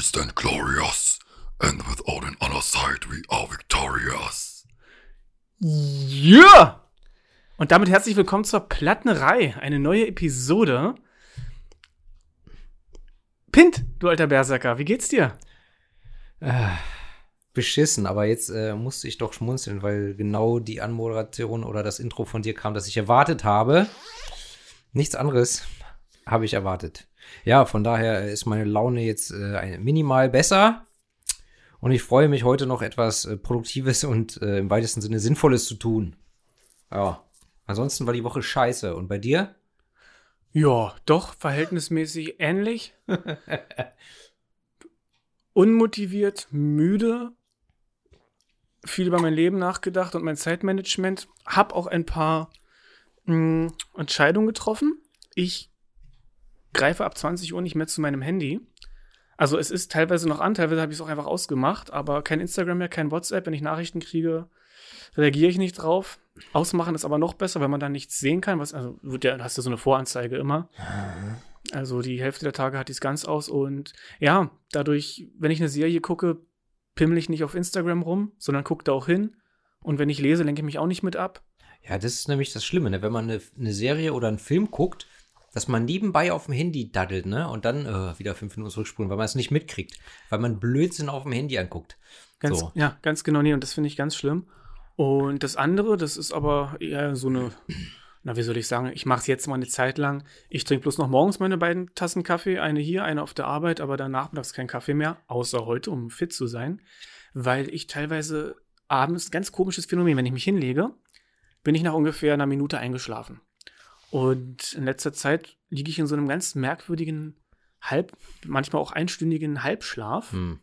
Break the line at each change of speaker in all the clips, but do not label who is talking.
we stand glorious, and with all on our side we are victorious.
Ja! Und damit herzlich willkommen zur Plattnerei, eine neue Episode. Pint, du alter Berserker, wie geht's dir?
beschissen, aber jetzt äh, musste ich doch schmunzeln, weil genau die Anmoderation oder das Intro von dir kam, das ich erwartet habe. Nichts anderes habe ich erwartet. Ja, von daher ist meine Laune jetzt äh, minimal besser. Und ich freue mich heute noch etwas äh, Produktives und äh, im weitesten Sinne Sinnvolles zu tun. Ja. Ansonsten war die Woche scheiße. Und bei dir?
Ja, doch, verhältnismäßig ähnlich. Unmotiviert, müde, viel über mein Leben nachgedacht und mein Zeitmanagement. Hab auch ein paar mh, Entscheidungen getroffen. Ich greife ab 20 Uhr nicht mehr zu meinem Handy. Also es ist teilweise noch an, teilweise habe ich es auch einfach ausgemacht, aber kein Instagram mehr, kein WhatsApp. Wenn ich Nachrichten kriege, reagiere ich nicht drauf. Ausmachen ist aber noch besser, weil man dann nichts sehen kann. Was, also wird ja, hast du so eine Voranzeige immer. Also die Hälfte der Tage hat die es ganz aus und ja, dadurch, wenn ich eine Serie gucke, pimmel ich nicht auf Instagram rum, sondern gucke da auch hin. Und wenn ich lese, lenke ich mich auch nicht mit ab.
Ja, das ist nämlich das Schlimme, ne? wenn man eine, eine Serie oder einen Film guckt, dass man nebenbei auf dem Handy daddelt, ne? Und dann äh, wieder fünf Minuten zurückspulen, weil man es nicht mitkriegt, weil man Blödsinn auf dem Handy anguckt.
Ganz,
So.
Ja, ganz genau. Nee, und das finde ich ganz schlimm. Und das andere, das ist aber eher so eine, na, wie soll ich sagen, ich mache es jetzt mal eine Zeit lang. Ich trinke bloß noch morgens meine beiden Tassen Kaffee, eine hier, eine auf der Arbeit, aber dann nachmittags kein Kaffee mehr, außer heute, um fit zu sein, weil ich teilweise abends, ganz komisches Phänomen, wenn ich mich hinlege, bin ich nach ungefähr einer Minute eingeschlafen. Und in letzter Zeit liege ich in so einem ganz merkwürdigen Halb, manchmal auch einstündigen Halbschlaf
Hm.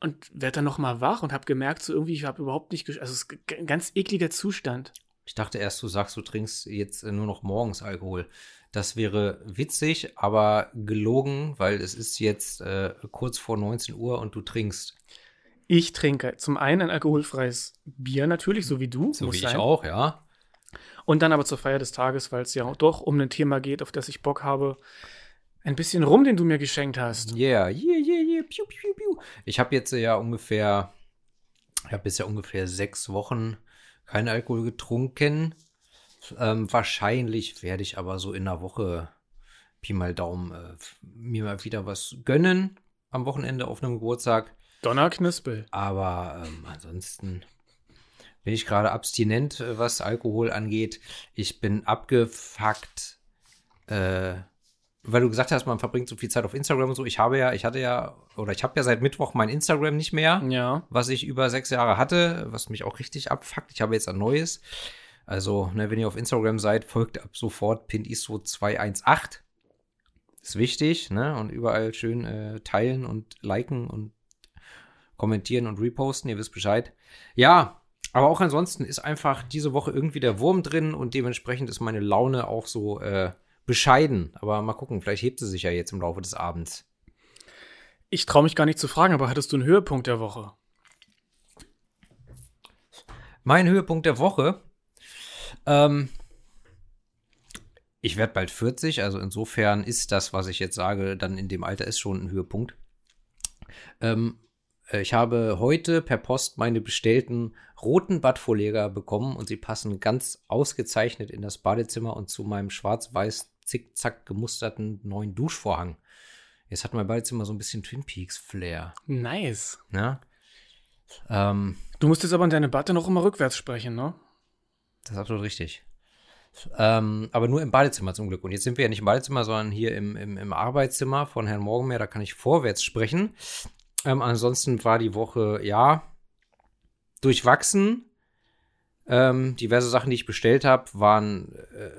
und werde dann noch mal wach und habe gemerkt, so irgendwie, ich habe überhaupt nicht, also es ist ein ganz ekliger Zustand.
Ich dachte erst, du sagst, du trinkst jetzt äh, nur noch morgens Alkohol. Das wäre witzig, aber gelogen, weil es ist jetzt äh, kurz vor 19 Uhr und du trinkst.
Ich trinke zum einen ein alkoholfreies Bier natürlich, so wie du,
So
muss
wie
sein.
ich auch, ja.
Und dann aber zur Feier des Tages, weil es ja doch um ein Thema geht, auf das ich Bock habe, ein bisschen rum, den du mir geschenkt hast.
Yeah, yeah, yeah, yeah. Piu, piu, piu. Ich habe jetzt äh, ja ungefähr, ich habe bisher ungefähr sechs Wochen keinen Alkohol getrunken. Ähm, wahrscheinlich werde ich aber so in einer Woche Pi mal Daumen äh, mir mal wieder was gönnen am Wochenende auf einem Geburtstag.
Donnerknispel.
Aber ähm, ansonsten bin ich gerade abstinent, äh, was Alkohol angeht. Ich bin abgefuckt, äh, weil du gesagt hast, man verbringt so viel Zeit auf Instagram und so. Ich habe ja, ich hatte ja, oder ich habe ja seit Mittwoch mein Instagram nicht mehr,
Ja.
was ich über sechs Jahre hatte, was mich auch richtig abfuckt. Ich habe jetzt ein neues. Also, ne, wenn ihr auf Instagram seid, folgt ab sofort pintiso218. Ist wichtig, ne? Und überall schön äh, teilen und liken und kommentieren und reposten, ihr wisst Bescheid. Ja, aber auch ansonsten ist einfach diese Woche irgendwie der Wurm drin und dementsprechend ist meine Laune auch so äh, bescheiden. Aber mal gucken, vielleicht hebt sie sich ja jetzt im Laufe des Abends.
Ich traue mich gar nicht zu fragen, aber hattest du einen Höhepunkt der Woche?
Mein Höhepunkt der Woche. Ähm, ich werde bald 40, also insofern ist das, was ich jetzt sage, dann in dem Alter ist schon ein Höhepunkt. Ähm, äh, ich habe heute per Post meine bestellten roten Badvorleger bekommen und sie passen ganz ausgezeichnet in das Badezimmer und zu meinem schwarz-weiß zickzack gemusterten neuen Duschvorhang. Jetzt hat mein Badezimmer so ein bisschen Twin Peaks Flair.
Nice.
Ne? Ähm,
Du musst jetzt aber in deine Batte noch immer rückwärts sprechen, ne?
Das ist absolut richtig. Ähm, aber nur im Badezimmer zum Glück. Und jetzt sind wir ja nicht im Badezimmer, sondern hier im, im, im Arbeitszimmer von Herrn Morgenmeer. Da kann ich vorwärts sprechen. Ähm, ansonsten war die Woche, ja, durchwachsen. Ähm, diverse Sachen, die ich bestellt habe, waren äh,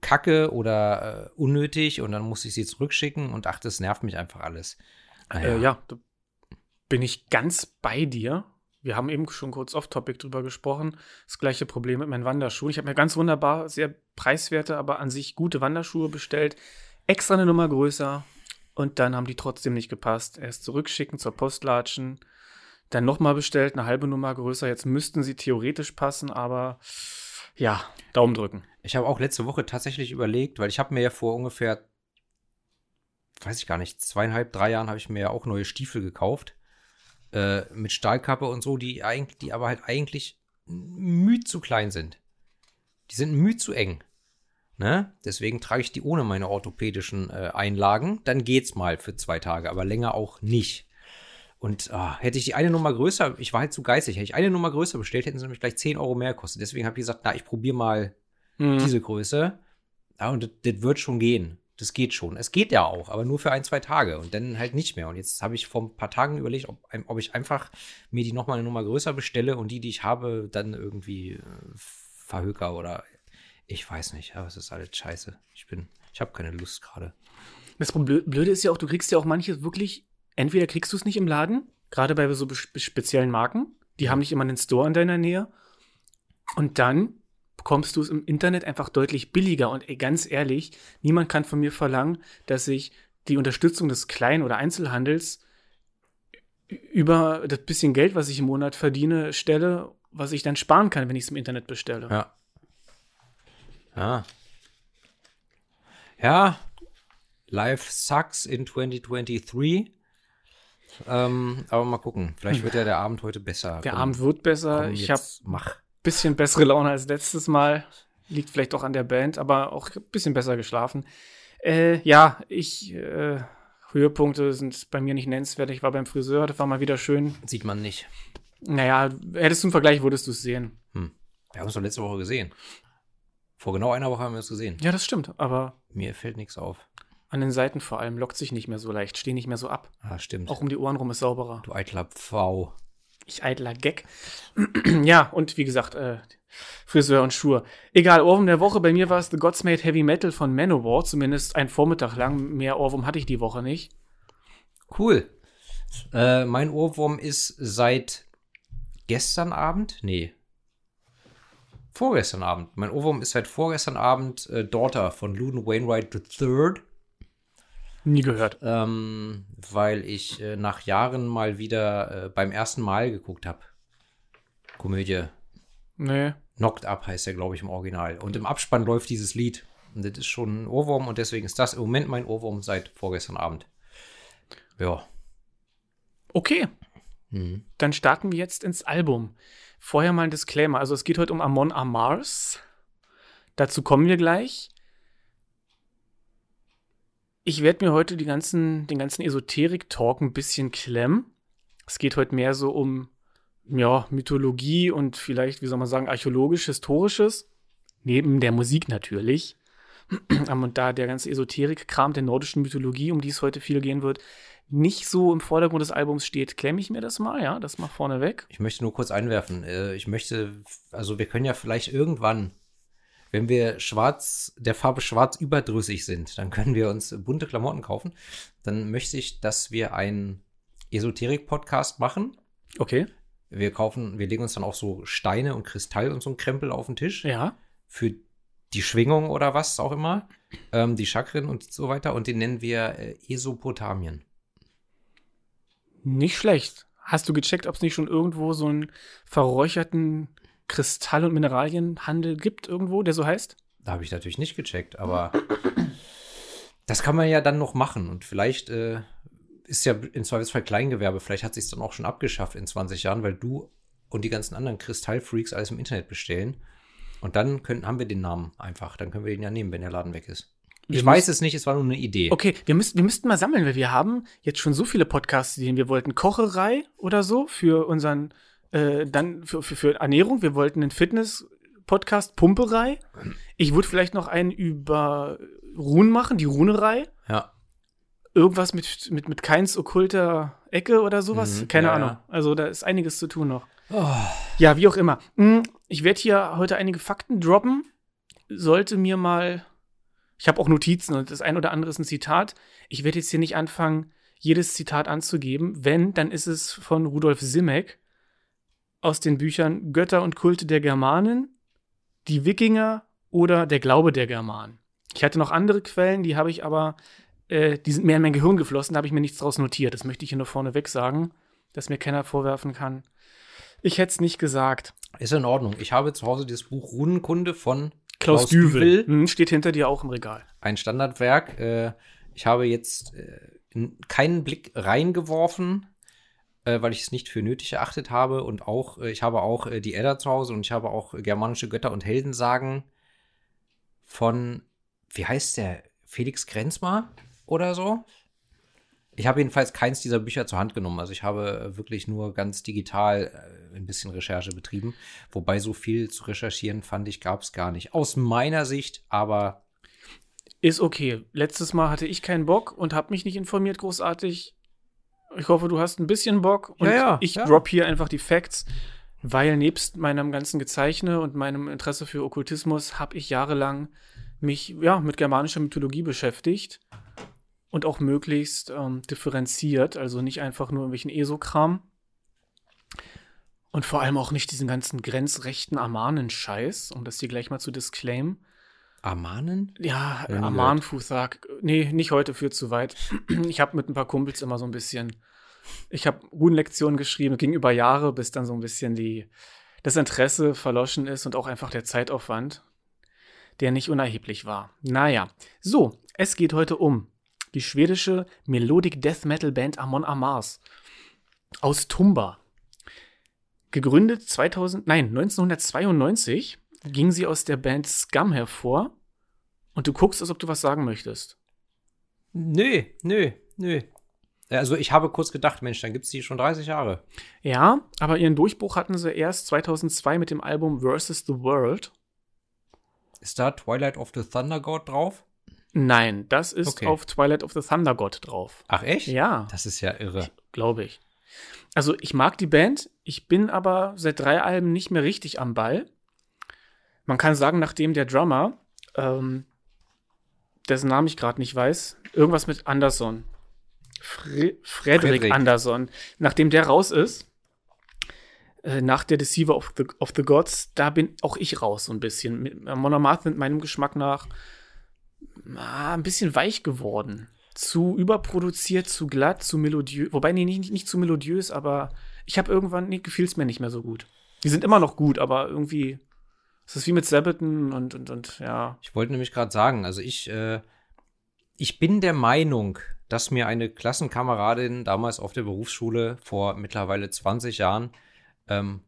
kacke oder äh, unnötig. Und dann musste ich sie zurückschicken und ach, das nervt mich einfach alles. Naja.
Äh, ja, da bin ich ganz bei dir. Wir haben eben schon kurz off-topic drüber gesprochen. Das gleiche Problem mit meinen Wanderschuhen. Ich habe mir ganz wunderbar, sehr preiswerte, aber an sich gute Wanderschuhe bestellt. Extra eine Nummer größer. Und dann haben die trotzdem nicht gepasst. Erst zurückschicken, zur Post latschen. Dann nochmal bestellt, eine halbe Nummer größer. Jetzt müssten sie theoretisch passen, aber ja, Daumen drücken.
Ich habe auch letzte Woche tatsächlich überlegt, weil ich habe mir ja vor ungefähr weiß ich gar nicht, zweieinhalb, drei Jahren habe ich mir ja auch neue Stiefel gekauft. Äh, mit Stahlkappe und so, die eigentlich, die aber halt eigentlich müh zu klein sind. Die sind müh zu eng. Ne? Deswegen trage ich die ohne meine orthopädischen äh, Einlagen. Dann geht's mal für zwei Tage, aber länger auch nicht. Und ah, hätte ich die eine Nummer größer, ich war halt zu geizig, hätte ich eine Nummer größer bestellt, hätten sie nämlich gleich 10 Euro mehr gekostet. Deswegen habe ich gesagt, na, ich probiere mal
Mhm.
diese Größe. Ja, und das, das wird schon gehen. Das geht schon. Es geht ja auch, aber nur für ein, zwei Tage und dann halt nicht mehr. Und jetzt habe ich vor ein paar Tagen überlegt, ob, ob ich einfach mir die nochmal eine Nummer größer bestelle und die, die ich habe, dann irgendwie äh, verhöker oder ich weiß nicht. Aber es ist alles scheiße. Ich bin, ich habe keine Lust gerade.
Das Blö- Blöde ist ja auch, du kriegst ja auch manches wirklich, entweder kriegst du es nicht im Laden, gerade bei so speziellen Marken, die haben nicht immer einen Store in deiner Nähe. Und dann bekommst du es im Internet einfach deutlich billiger. Und ey, ganz ehrlich, niemand kann von mir verlangen, dass ich die Unterstützung des Klein- oder Einzelhandels über das bisschen Geld, was ich im Monat verdiene, stelle, was ich dann sparen kann, wenn ich es im Internet bestelle.
Ja. Ja. Ja. Life sucks in 2023. Ähm, aber mal gucken. Vielleicht wird ja der Abend heute besser.
Der
Komm,
Abend wird besser.
komm,
ich habe
mach.
bisschen bessere Laune als letztes Mal. Liegt vielleicht auch an der Band, aber auch ein bisschen besser geschlafen. Äh, ja, ich, äh, Höhepunkte sind bei mir nicht nennenswert. Ich war beim Friseur, das war mal wieder schön.
Sieht man nicht.
Naja, hättest du einen Vergleich, würdest du es sehen.
Wir haben es doch letzte Woche gesehen. Vor genau einer Woche haben wir es gesehen.
Ja, das stimmt, aber
Mir fällt nichts auf.
an den Seiten vor allem lockt sich nicht mehr so leicht, steh nicht mehr so ab.
Ah, stimmt.
Auch um die Ohren rum ist sauberer.
du eitler Pfau.
Ich eitler Gag. ja, und wie gesagt, äh, Friseur und Schuhe. Egal, Ohrwurm der Woche. Bei mir war es The Gods Made Heavy Metal von Manowar. Zumindest ein Vormittag lang. Mehr Ohrwurm hatte ich die Woche nicht.
Cool. Äh, mein Ohrwurm ist seit gestern Abend? Nee. Vorgestern Abend. Mein Ohrwurm ist seit vorgestern Abend äh, Daughter von Luden Wainwright III.
Nie gehört.
ähm, weil ich äh, nach Jahren mal wieder äh, beim ersten Mal geguckt habe. Komödie.
Nee.
Knocked Up heißt der, glaube ich, im Original. Und im Abspann läuft dieses Lied. Und das ist schon ein Ohrwurm und deswegen ist das im Moment mein Ohrwurm seit vorgestern Abend. Ja.
Okay,
Mhm.
dann starten wir jetzt ins Album. Vorher mal ein Disclaimer. Also es geht heute um Amon Amars. Dazu kommen wir gleich. Ich werde mir heute ganzen, den ganzen Esoterik-Talk ein bisschen klemmen. Es geht heute mehr so um ja, Mythologie und vielleicht, wie soll man sagen, archäologisch, historisches. Neben der Musik natürlich. Und da der ganze Esoterik-Kram der nordischen Mythologie, um die es heute viel gehen wird, nicht so im Vordergrund des Albums steht, klemme ich mir das mal, ja, das mal vorne weg.
Ich möchte nur kurz einwerfen. Äh, ich möchte, also wir können ja vielleicht irgendwann, wenn wir schwarz, der Farbe schwarz überdrüssig sind, dann können wir uns bunte Klamotten kaufen. Dann möchte ich, dass wir einen Esoterik-Podcast machen.
Okay.
Wir kaufen, wir legen uns dann auch so Steine und Kristall und so ein Krempel auf den Tisch
Ja.
für die Schwingung oder was auch immer, ähm, die Chakren und so weiter. Und den nennen wir äh, Esopotamien.
Nicht schlecht. Hast du gecheckt, ob es nicht schon irgendwo so einen verräucherten Kristall- und Mineralienhandel gibt, irgendwo, der so heißt?
Da habe ich natürlich nicht gecheckt, aber das kann man ja dann noch machen. Und vielleicht äh, ist ja im Zweifelsfall Kleingewerbe, vielleicht hat sich dann auch schon abgeschafft in 20 Jahren, weil du und die ganzen anderen Kristallfreaks alles im Internet bestellen. Und dann können, haben wir den Namen einfach. Dann können wir den ja nehmen, wenn der Laden weg ist. Ich weiß es nicht, es war nur eine Idee.
Okay, wir, müssen, wir müssten mal sammeln, weil wir haben jetzt schon so viele Podcasts, die wir wollten Kocherei oder so für unseren, äh, dann für, für, für Ernährung. Wir wollten einen Fitness-Podcast Pumperei. Ich würde vielleicht noch einen über Runen machen, die Runerei.
Ja.
Irgendwas mit, mit, mit keins okkulter Ecke oder sowas.
Mhm,
Keine
ja,
Ahnung.
ja.
Also da ist einiges zu tun noch.
Oh,
Ja, wie auch immer. Hm, Ich werde hier heute einige Fakten droppen. Sollte mir mal. Ich habe auch Notizen und das ein oder andere ist ein Zitat. Ich werde jetzt hier nicht anfangen, jedes Zitat anzugeben. Wenn, dann ist es von Rudolf Simek aus den Büchern Götter und Kulte der Germanen, die Wikinger oder der Glaube der Germanen. Ich hatte noch andere Quellen, die habe ich aber, äh, die sind mehr in mein Gehirn geflossen, da habe ich mir nichts draus notiert. Das möchte ich hier nur vorneweg sagen, dass mir keiner vorwerfen kann. Ich hätte es nicht gesagt.
ist in Ordnung. Ich habe zu Hause dieses Buch Runenkunde von
Klaus,
Klaus
Düvel.
Düvel.
Hm, steht hinter dir auch im Regal.
ein Standardwerk. Äh, Ich habe jetzt äh, keinen Blick reingeworfen, äh, weil ich es nicht für nötig erachtet habe. Und auch, ich habe auch die Edda zu Hause und ich habe auch germanische Götter und Heldensagen von, wie heißt der? Felix Grenzmar oder so? Ich habe jedenfalls keins dieser Bücher zur Hand genommen. Also ich habe äh, wirklich nur ganz digital äh, ein bisschen Recherche betrieben. Wobei so viel zu recherchieren, fand ich, gab es gar nicht. Aus meiner Sicht, aber
Ist okay. Letztes Mal hatte ich keinen Bock und habe mich nicht informiert großartig. Ich hoffe, du hast ein bisschen Bock. Und
Ja, ja,
ich
ja.
drop hier einfach die Facts, weil nebst meinem ganzen Gezeichne und meinem Interesse für Okkultismus habe ich jahrelang mich ja, mit germanischer Mythologie beschäftigt. Und auch möglichst ähm, differenziert, also nicht einfach nur irgendwelchen ESO-Kram. Und vor allem auch nicht diesen ganzen grenzrechten Amanen-Scheiß, um das hier gleich mal zu disclaimen.
Amanen?
Ja,
Ja,
Futhak. Nee, nicht heute, führt zu weit. Ich habe mit ein paar Kumpels immer so ein bisschen. Ich habe Runenlektionen geschrieben, ging über Jahre, bis dann so ein bisschen die, das Interesse verloschen ist und auch einfach der Zeitaufwand, der nicht unerheblich war. Naja, so, es geht heute um die schwedische Melodic Death Metal Band Amon Amarth aus Tumba. Gegründet 2000, nein, 1992 ging sie aus der Band Scum hervor und du guckst, als ob du was sagen möchtest.
Nö, nö, nö. Also ich habe kurz gedacht, Mensch, dann gibt es die schon 30 Jahre.
Ja, aber ihren Durchbruch hatten sie erst 2002 mit dem Album Versus the World.
Ist da Twilight of the Thunder God drauf?
Nein, das ist
Okay.
auf Twilight of the Thunder God drauf.
Ach echt?
Ja,
Das ist ja irre.
glaube ich. Also ich mag die Band, ich bin aber seit drei Alben nicht mehr richtig am Ball. Man kann sagen, nachdem der Drummer, ähm, dessen Namen ich gerade nicht weiß, irgendwas mit Anderson, Fre Frederik
Fredrik.
Anderson, nachdem der raus ist, äh, nach der Deceiver of the, of the Gods, da bin auch ich raus so ein bisschen. Mit Monomath mit meinem Geschmack nach ah, ein bisschen weich geworden. Zu überproduziert, zu glatt, zu melodiös. Wobei, nee, nicht, nicht zu melodiös, aber ich habe irgendwann, nee, gefiel es mir nicht mehr so gut. Die sind immer noch gut, aber irgendwie es ist wie mit Sabaton und, und, und, ja.
Ich wollte nämlich gerade sagen, also ich, äh, ich bin der Meinung, dass mir eine Klassenkameradin damals auf der Berufsschule vor mittlerweile 20 Jahren, ähm,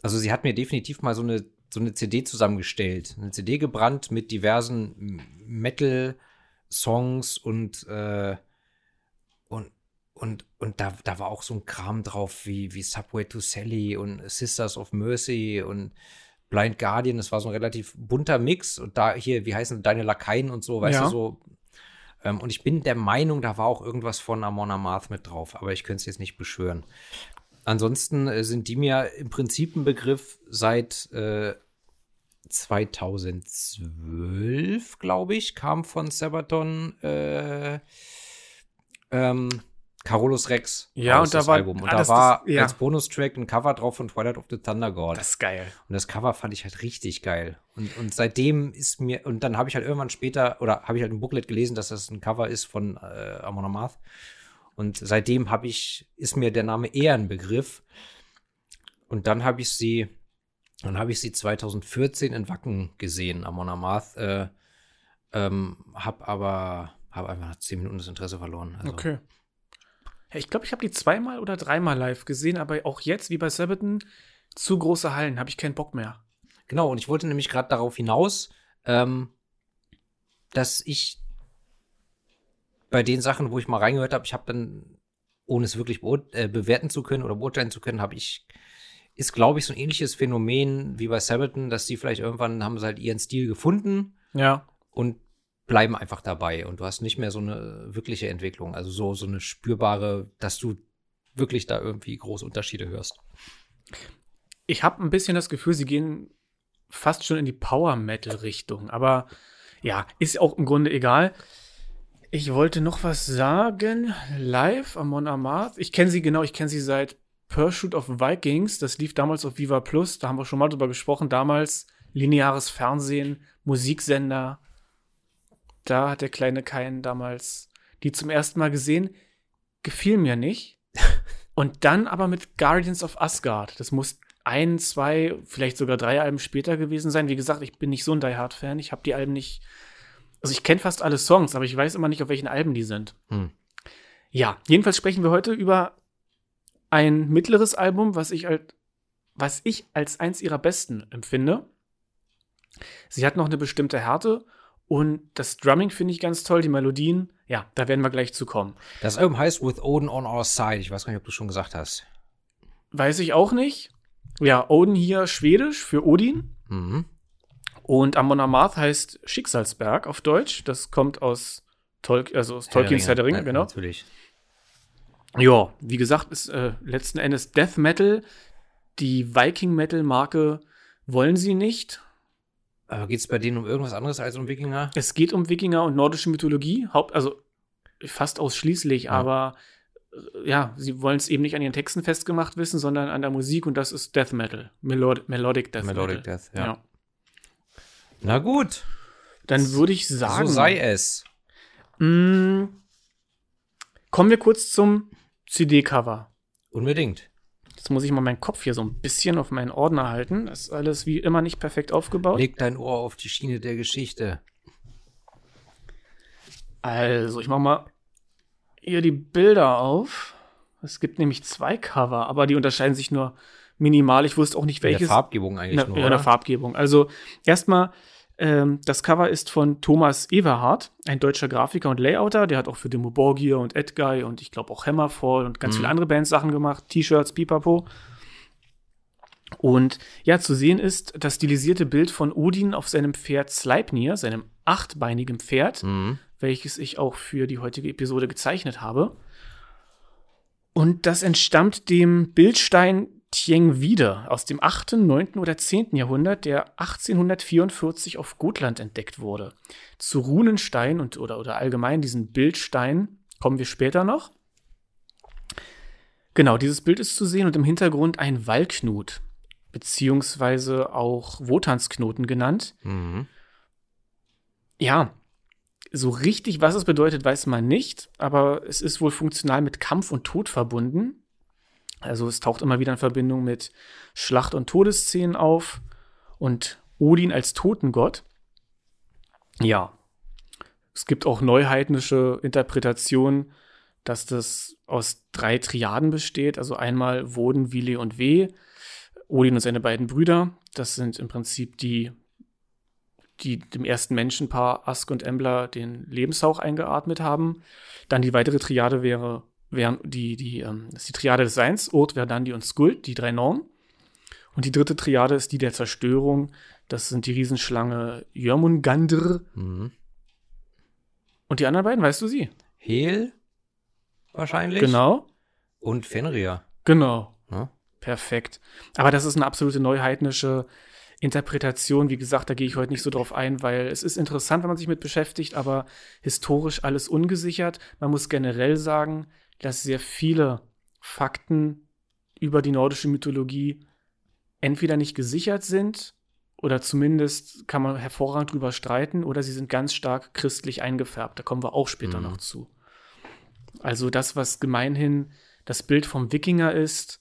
also sie hat mir definitiv mal so eine, so eine CD zusammengestellt. Eine CD gebrannt mit diversen Metal-Songs und, äh, und, und, und da, da war auch so ein Kram drauf wie, wie Subway to Sally und Sisters of Mercy und Blind Guardian, das war so ein relativ bunter Mix. Und da hier, wie heißen deine Lakaien und so, weißt
Ja.
du, so. Ähm, und ich bin der Meinung, da war auch irgendwas von Amon Amarth mit drauf, aber ich könnte es jetzt nicht beschwören. Ansonsten äh, sind die mir im Prinzip ein Begriff seit äh, 2012, glaube ich, kam von Sabaton äh, ähm, Carolus Rex.
Ja, und da war-
Album. Und
ah,
da war
das- ja.
als Bonustrack ein Cover drauf von Twilight of the Thunder God.
Das ist geil.
Und das Cover fand ich halt richtig geil. Und, und seitdem ist mir, und dann habe ich halt irgendwann später, oder habe ich halt im Booklet gelesen, dass das ein Cover ist von äh, Amon Amarth. Und seitdem habe ich, ist mir der Name eher ein Begriff. Und dann habe ich sie, dann habe ich sie 2014 in Wacken gesehen, Amon Amarth. Äh, ähm, hab aber, habe einfach nach 10 Minuten das Interesse verloren. Also,
Okay. Ja, ich glaube, ich habe die zweimal oder dreimal live gesehen, aber auch jetzt, wie bei Sabaton, zu große Hallen, habe ich keinen Bock mehr.
Genau, und ich wollte nämlich gerade darauf hinaus, ähm, dass ich bei den Sachen, wo ich mal reingehört habe, ich habe dann, ohne es wirklich äh, bewerten zu können oder beurteilen zu können, habe ich, ist, glaube ich, so ein ähnliches Phänomen wie bei Sabaton, dass die vielleicht irgendwann haben sie halt ihren Stil gefunden
Ja.
und bleiben einfach dabei. Und du hast nicht mehr so eine wirkliche Entwicklung, also so, so eine spürbare, dass du wirklich da irgendwie große Unterschiede hörst.
Ich habe ein bisschen das Gefühl, sie gehen fast schon in die Power-Metal-Richtung. Aber ja, ist auch im Grunde egal. Ich wollte noch was sagen. Live Amon Amarth. Ich kenne sie genau, ich kenne sie seit Pursuit of Vikings. Das lief damals auf Viva Plus. Da haben wir schon mal drüber gesprochen. Damals lineares Fernsehen, Musiksender. Da hat der kleine Kain damals die zum ersten Mal gesehen. Gefiel mir nicht. Und dann aber mit Guardians of Asgard. Das muss ein, zwei, vielleicht sogar drei Alben später gewesen sein. Wie gesagt, ich bin nicht so ein Die Hard-Fan. Ich habe die Alben nicht Also ich kenne fast alle Songs, aber ich weiß immer nicht, auf welchen Alben die sind.
Hm.
Ja, jedenfalls sprechen wir heute über ein mittleres Album, was ich als, was ich als eins ihrer besten empfinde. Sie hat noch eine bestimmte Härte und das Drumming finde ich ganz toll, die Melodien. Ja, da werden wir gleich zu kommen.
Das Album heißt With Odin on Our Side. Ich weiß gar nicht, ob du schon gesagt hast.
Weiß ich auch nicht. Ja, Odin hier schwedisch für Odin.
Mhm.
Und Amon Amarth heißt Schicksalsberg auf Deutsch. Das kommt aus, Tol also aus Tolkiens Herr der Ringe,
Ja,
genau.
Natürlich.
Ja, wie gesagt, ist äh, letzten Endes Death Metal. Die Viking Metal Marke wollen sie nicht.
Aber geht es bei denen um irgendwas anderes als um Wikinger?
Es geht um Wikinger und nordische Mythologie, Haupt, also fast ausschließlich,
Ja.
aber äh, ja, sie wollen es eben nicht an ihren Texten festgemacht wissen, sondern an der Musik und das ist Death Metal. Melod Melodic Death
Melodic
Metal.
Death, ja. Na gut,
Dann würde ich sagen,
so sei es.
mh, kommen wir kurz zum CD-Cover.
Unbedingt.
Jetzt muss ich mal meinen Kopf hier so ein bisschen auf meinen Ordner halten. Das ist alles wie immer nicht perfekt aufgebaut.
Leg dein Ohr auf die Schiene der Geschichte.
Also, ich mach mal hier die Bilder auf. Es gibt nämlich zwei Cover, aber die unterscheiden sich nur minimal. Ich wusste auch nicht,
In der
welches.
Farbgebung eigentlich
der,
nur.
in der
oder?
Farbgebung. Also, erstmal, ähm, das Cover ist von Thomas Everhardt, ein deutscher Grafiker und Layouter. Der hat auch für Demo Borgir und Edguy und ich glaube auch Hammerfall und ganz
Mhm.
viele andere Bands Sachen gemacht. T-Shirts, Pipapo. Und ja, zu sehen ist das stilisierte Bild von Odin auf seinem Pferd Sleipnir, seinem achtbeinigen Pferd
Mhm.
welches ich auch für die heutige Episode gezeichnet habe. Und das entstammt dem Bildstein Tiengwide aus dem 8., 9. oder 10. Jahrhundert, der 1844 auf Gotland entdeckt wurde. Zu Runenstein und oder, oder allgemein diesen Bildstein kommen wir später noch. Genau, dieses Bild ist zu sehen und im Hintergrund ein Wallknut, beziehungsweise auch Wotansknoten genannt.
Mhm.
Ja, so richtig, was es bedeutet, weiß man nicht, aber es ist wohl funktional mit Kampf und Tod verbunden. Also es taucht immer wieder in Verbindung mit Schlacht- und Todesszenen auf und Odin als Totengott. Ja, es gibt auch neuheidnische Interpretationen, dass das aus drei Triaden besteht. Also einmal Woden, Wile und Weh, Odin und seine beiden Brüder. Das sind im Prinzip die die dem ersten Menschenpaar Ask und Embla den Lebenshauch eingeatmet haben. Dann die weitere Triade wäre, wären die, die, ähm, das ist die Triade des Seins, Urt, Verdandi und Skuld, die drei Normen. Und die dritte Triade ist die der Zerstörung. Das sind die Riesenschlange Jörmungandr.
Mhm.
Und die anderen beiden, weißt du sie?
Hel wahrscheinlich.
Genau.
Und Fenrir.
Genau.
Ja.
Perfekt. Aber das ist eine absolute neuheidnische Interpretation. Wie gesagt, da gehe ich heute nicht so drauf ein, weil es ist interessant, wenn man sich mit beschäftigt, aber historisch alles ungesichert. Man muss generell sagen, dass sehr viele Fakten über die nordische Mythologie entweder nicht gesichert sind oder zumindest kann man hervorragend drüber streiten oder sie sind ganz stark christlich eingefärbt. Da kommen wir auch später
Mhm.
noch zu. Also das, was gemeinhin das Bild vom Wikinger ist,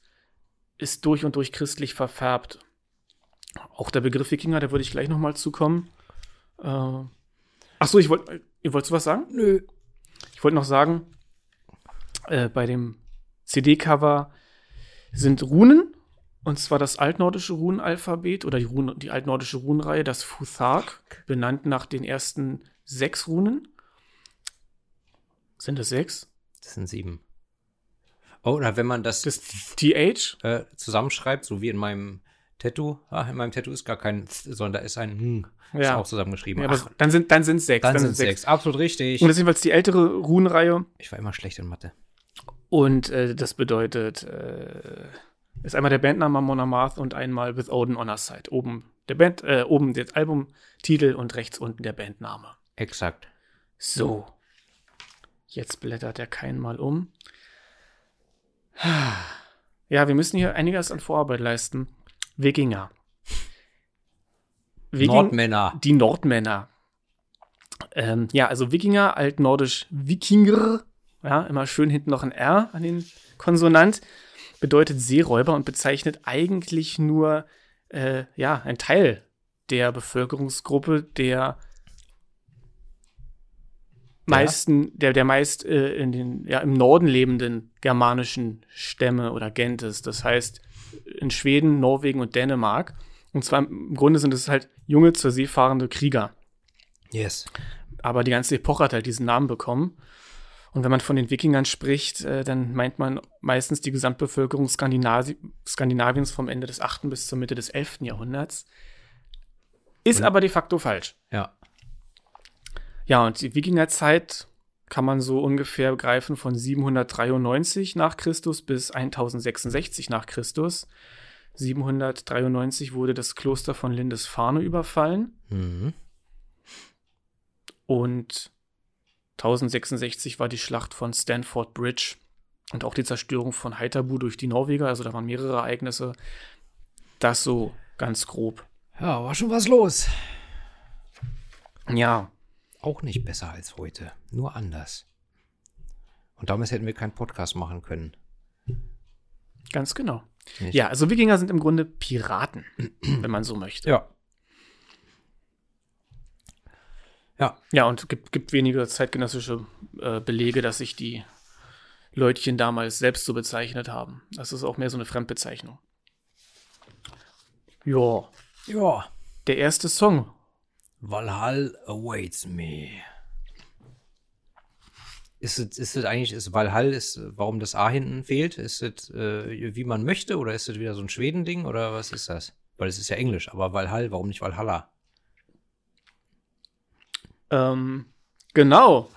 ist durch und durch christlich verfärbt. Auch der Begriff Wikinger, da würde ich gleich noch mal zukommen. Äh, ach so, ich wollte, ihr wolltest was sagen?
Nö.
Ich wollte noch sagen, äh, bei dem CD-Cover sind Runen, und zwar das altnordische Runenalphabet oder die, Runen, die altnordische Runenreihe, das Futhark, benannt nach den ersten sechs Runen. Sind es sechs?
Das sind sieben. Oh, oder wenn man das,
Das TH?
äh, zusammenschreibt, so wie in meinem Tattoo. Ah, in meinem Tattoo ist gar kein Th, sondern da ist ein Hm. Ist
Ja.
auch zusammengeschrieben.
Ja,
Ach,
dann sind dann sind sechs.
dann sind
sind's
sechs. Absolut richtig.
Und das ist jedenfalls die ältere Runenreihe.
Ich war immer schlecht in Mathe.
Und äh, das bedeutet, äh, ist einmal der Bandname Mon Amarth und einmal With Odin on Our Side. Oben der Band, äh, oben der Albumtitel und rechts unten der Bandname.
Exakt.
So. Jetzt blättert er kein Mal um. Ja, wir müssen hier einiges an Vorarbeit leisten. Wikinger. Wiking-
Nordmänner.
die Nordmänner. Ähm, ja, also Wikinger, altnordisch Wikinger, ja, immer schön hinten noch ein R an den Konsonant, bedeutet Seeräuber und bezeichnet eigentlich nur, äh, ja, ein Teil der Bevölkerungsgruppe, der meisten, der, der meist äh, in den, ja, im Norden lebenden germanischen Stämme oder Gentes. Das heißt, in Schweden, Norwegen und Dänemark. Und zwar im Grunde sind es halt junge, zur See fahrende Krieger.
Yes.
Aber die ganze Epoche hat halt diesen Namen bekommen. Und wenn man von den Wikingern spricht, äh, dann meint man meistens die Gesamtbevölkerung Skandinavi Skandinaviens vom Ende des 8. bis zur Mitte des 11. Jahrhunderts. Ist aber de facto falsch.
Ja.
Ja, und die Wikingerzeit kann man so ungefähr begreifen von 793 nach Christus bis 1066 nach Christus. 793 wurde das Kloster von Lindisfarne überfallen
Mhm.
und 1066 war die Schlacht von Stanford Bridge und auch die Zerstörung von Haithabu durch die Norweger. Also da waren mehrere Ereignisse. Das so ganz grob.
Ja, war schon was los.
Ja,
Auch nicht besser als heute, nur anders. Und damals hätten wir keinen Podcast machen können.
ganz genau.
Nicht?
Ja, also Wikinger sind im Grunde Piraten, wenn man so möchte.
Ja. Ja.
Ja, und gibt, gibt wenige zeitgenössische äh, Belege, dass sich die Leutchen damals selbst so bezeichnet haben. Das ist auch mehr so eine Fremdbezeichnung. Ja,
Ja.
der erste Song.
Valhall awaits me. Ist es, ist es eigentlich, ist Valhall, ist, warum das A hinten fehlt? Ist es, äh, wie man möchte, oder ist es wieder so ein Schweden-Ding, oder was ist das? Weil es ist ja Englisch, aber Valhall, warum nicht Valhalla?
Ähm, genau.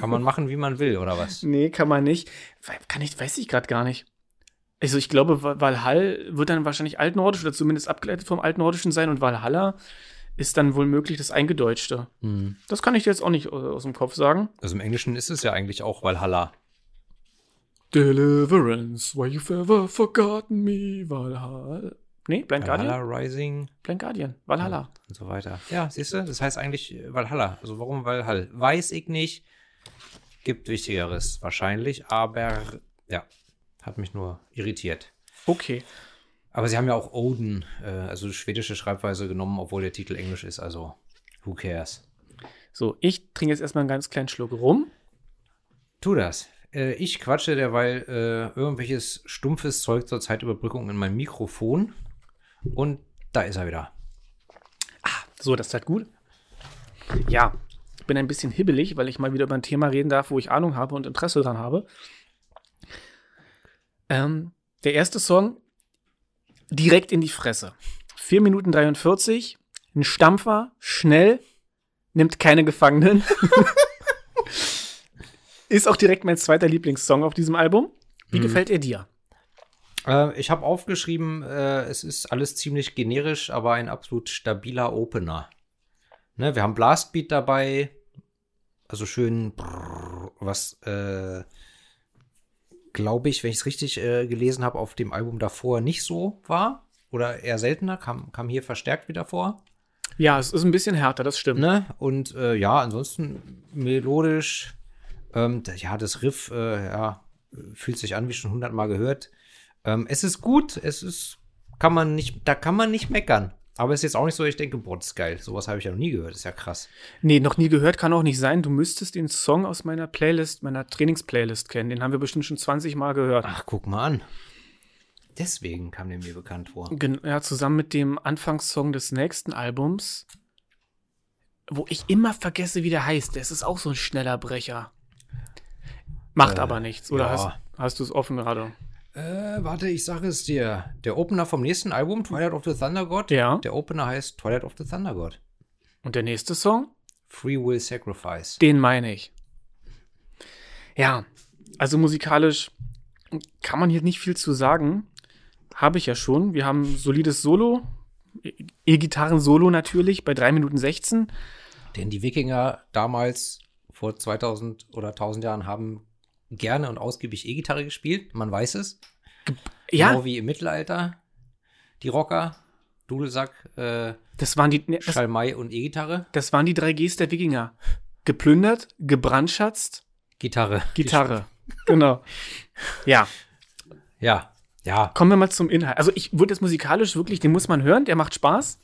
Kann man machen, wie man will, oder was?
Nee, kann man nicht. Kann ich, weiß ich gerade gar nicht. Also ich glaube, Val- Valhall wird dann wahrscheinlich altnordisch oder zumindest abgeleitet vom Altnordischen sein und Valhalla ist dann wohl möglich das Eingedeutschte.
Hm.
Das kann ich dir jetzt auch nicht äh, aus dem Kopf sagen.
Also im Englischen ist es ja eigentlich auch Valhalla.
Deliverance, why you've ever forgotten me, Valhalla. Nee, Blind
Valhalla
Guardian?
Rising
Blind Guardian, Valhalla.
und so weiter. Ja, siehst du, das heißt eigentlich äh, Valhalla. Also warum Valhall? Weiß ich nicht. Gibt Wichtigeres wahrscheinlich, aber ja, hat mich nur irritiert.
Okay.
Aber sie haben ja auch Oden, äh, also schwedische Schreibweise genommen, obwohl der Titel englisch ist, also who cares?
So, ich trinke jetzt erstmal einen ganz kleinen Schluck rum.
Tu das. Äh, ich quatsche derweil äh, irgendwelches stumpfes Zeug zur Zeitüberbrückung in mein Mikrofon. Und da ist er wieder.
So, das tat gut. Ja, ich bin ein bisschen hibbelig, weil ich mal wieder über ein Thema reden darf, wo ich Ahnung habe und Interesse dran habe. Ähm, der erste Song direkt in die Fresse. 4 Minuten 43, ein Stampfer, schnell, nimmt keine Gefangenen. Ist auch direkt mein zweiter Lieblingssong auf diesem Album. Wie
Mhm.
gefällt er dir?
Äh, ich habe aufgeschrieben, äh, es ist alles ziemlich generisch, aber ein absolut stabiler Opener. Ne, wir haben Blastbeat dabei, also schön, brrr, was, äh, glaube ich, wenn ich es richtig äh, gelesen habe, auf dem Album davor nicht so war. Oder eher seltener, kam, kam hier verstärkt wieder vor.
Ja, es ist ein bisschen härter, das stimmt.
Ne? Und äh, ja, ansonsten melodisch, ähm, ja, das Riff, äh, ja, fühlt sich an wie schon hundertmal gehört. Ähm, es ist gut, es ist, kann man nicht, da kann man nicht meckern. Aber es ist jetzt auch nicht so, ich denke, boah, das ist geil. Sowas habe ich ja noch nie gehört, das ist ja krass.
Nee, noch nie gehört, kann auch nicht sein. Du müsstest den Song aus meiner Playlist, meiner Trainingsplaylist kennen. Den haben wir bestimmt schon 20 Mal gehört.
Ach, guck mal an. Deswegen kam der mir bekannt vor.
Gen ja, zusammen mit dem Anfangssong des nächsten Albums, wo ich immer vergesse, wie der heißt. Das ist auch so ein schneller Brecher. Macht
Äh,
aber nichts. Oder
ja.
hast, hast du es offen gerade?
Äh, warte, ich sage es dir. Der Opener vom nächsten Album, Twilight of the Thunder God,
Ja.
der Opener heißt Twilight of the Thunder God.
Und der nächste Song?
Free Will Sacrifice.
Den meine ich. Ja, also musikalisch kann man hier nicht viel zu sagen. Habe ich ja schon. Wir haben solides Solo. E- E-Gitarren-Solo natürlich bei 3 Minuten 16.
Denn die Wikinger damals, vor 2000 oder 1000 Jahren, haben gerne und ausgiebig E-Gitarre gespielt. Man weiß es.
Ja,
Genau wie im Mittelalter. Die Rocker, Dudelsack, äh,
das waren die, ne, das,
Schalmei und E-Gitarre.
das waren die drei Gs der Wikinger. Geplündert, gebrandschatzt,
Gitarre.
Gitarre. genau. Ja,
Ja, ja.
kommen wir mal zum Inhalt. Also ich würde jetzt musikalisch wirklich, den muss man hören, der macht Spaß.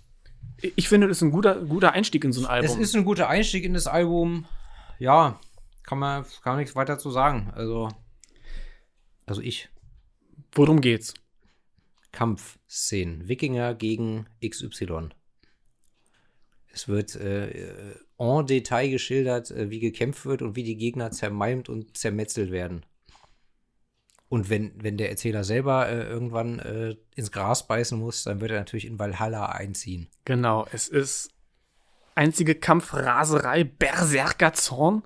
Ich finde, das ist ein guter, guter Einstieg in so ein Album.
Es ist ein guter Einstieg in das Album. ja, kann man, kann man nichts weiter zu sagen. Also, also ich.
Worum geht's?
Kampfszenen. Wikinger gegen XY. Es wird äh, en Detail geschildert, äh, wie gekämpft wird und wie die Gegner zermalmt und zermetzelt werden. Und wenn, wenn der Erzähler selber äh, irgendwann äh, ins Gras beißen muss, dann wird er natürlich in Valhalla einziehen.
Genau, es ist einzige Kampfraserei, Berserkerzorn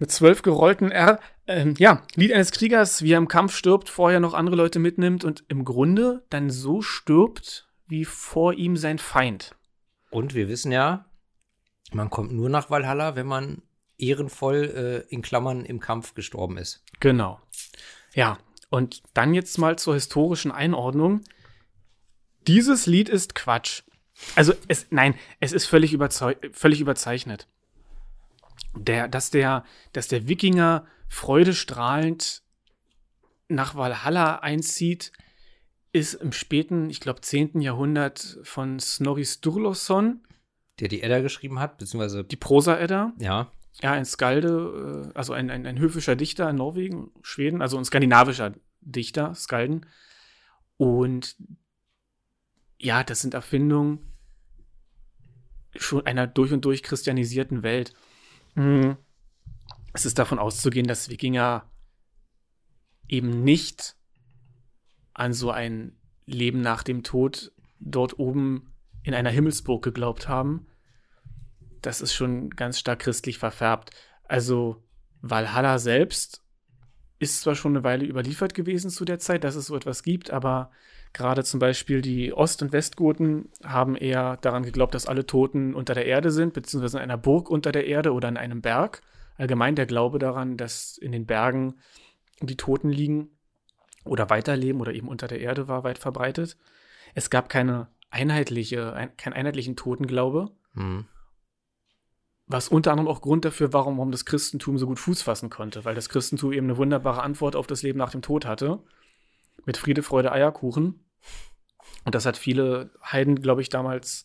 mit zwölf gerollten R. Ähm, ja, Lied eines Kriegers, wie er im Kampf stirbt, vorher noch andere Leute mitnimmt und im Grunde dann so stirbt, wie vor ihm sein Feind.
Und wir wissen ja, man kommt nur nach Valhalla, wenn man ehrenvoll äh, in Klammern im Kampf gestorben ist.
Genau. Ja, und dann jetzt mal zur historischen Einordnung. Dieses Lied ist Quatsch. Also, es, nein, es ist völlig, überzeu völlig überzeichnet. Der, dass, der, dass der Wikinger freudestrahlend nach Valhalla einzieht, ist im späten, ich glaube, 10. Jahrhundert von Snorri Sturluson,
Der die Edda geschrieben hat, beziehungsweise,
die Prosa-Edda.
ja,
Ja, ein Skalde, äh, also ein, ein, ein höfischer Dichter in Norwegen, Schweden, also ein skandinavischer Dichter, Skalden. Und ja, das sind Erfindungen schon einer durch und durch christianisierten Welt. Mhm. Es ist davon auszugehen, dass Wikinger eben nicht an so ein Leben nach dem Tod dort oben in einer Himmelsburg geglaubt haben. Das ist schon ganz stark christlich verfärbt. Also Valhalla selbst ist zwar schon eine Weile überliefert gewesen zu der Zeit, dass es so etwas gibt, aber gerade zum Beispiel die Ost- und Westgoten haben eher daran geglaubt, dass alle Toten unter der Erde sind, beziehungsweise in einer Burg unter der Erde oder in einem Berg. Allgemein der Glaube daran, dass in den Bergen die Toten liegen oder weiterleben oder eben unter der Erde war weit verbreitet. Es gab keine einheitliche, ein, keinen einheitlichen Totenglaube,
hm.
was unter anderem auch Grund dafür war, warum das Christentum so gut Fuß fassen konnte, weil das Christentum eben eine wunderbare Antwort auf das Leben nach dem Tod hatte. Mit Friede, Freude, Eierkuchen. Und das hat viele Heiden, glaube ich, damals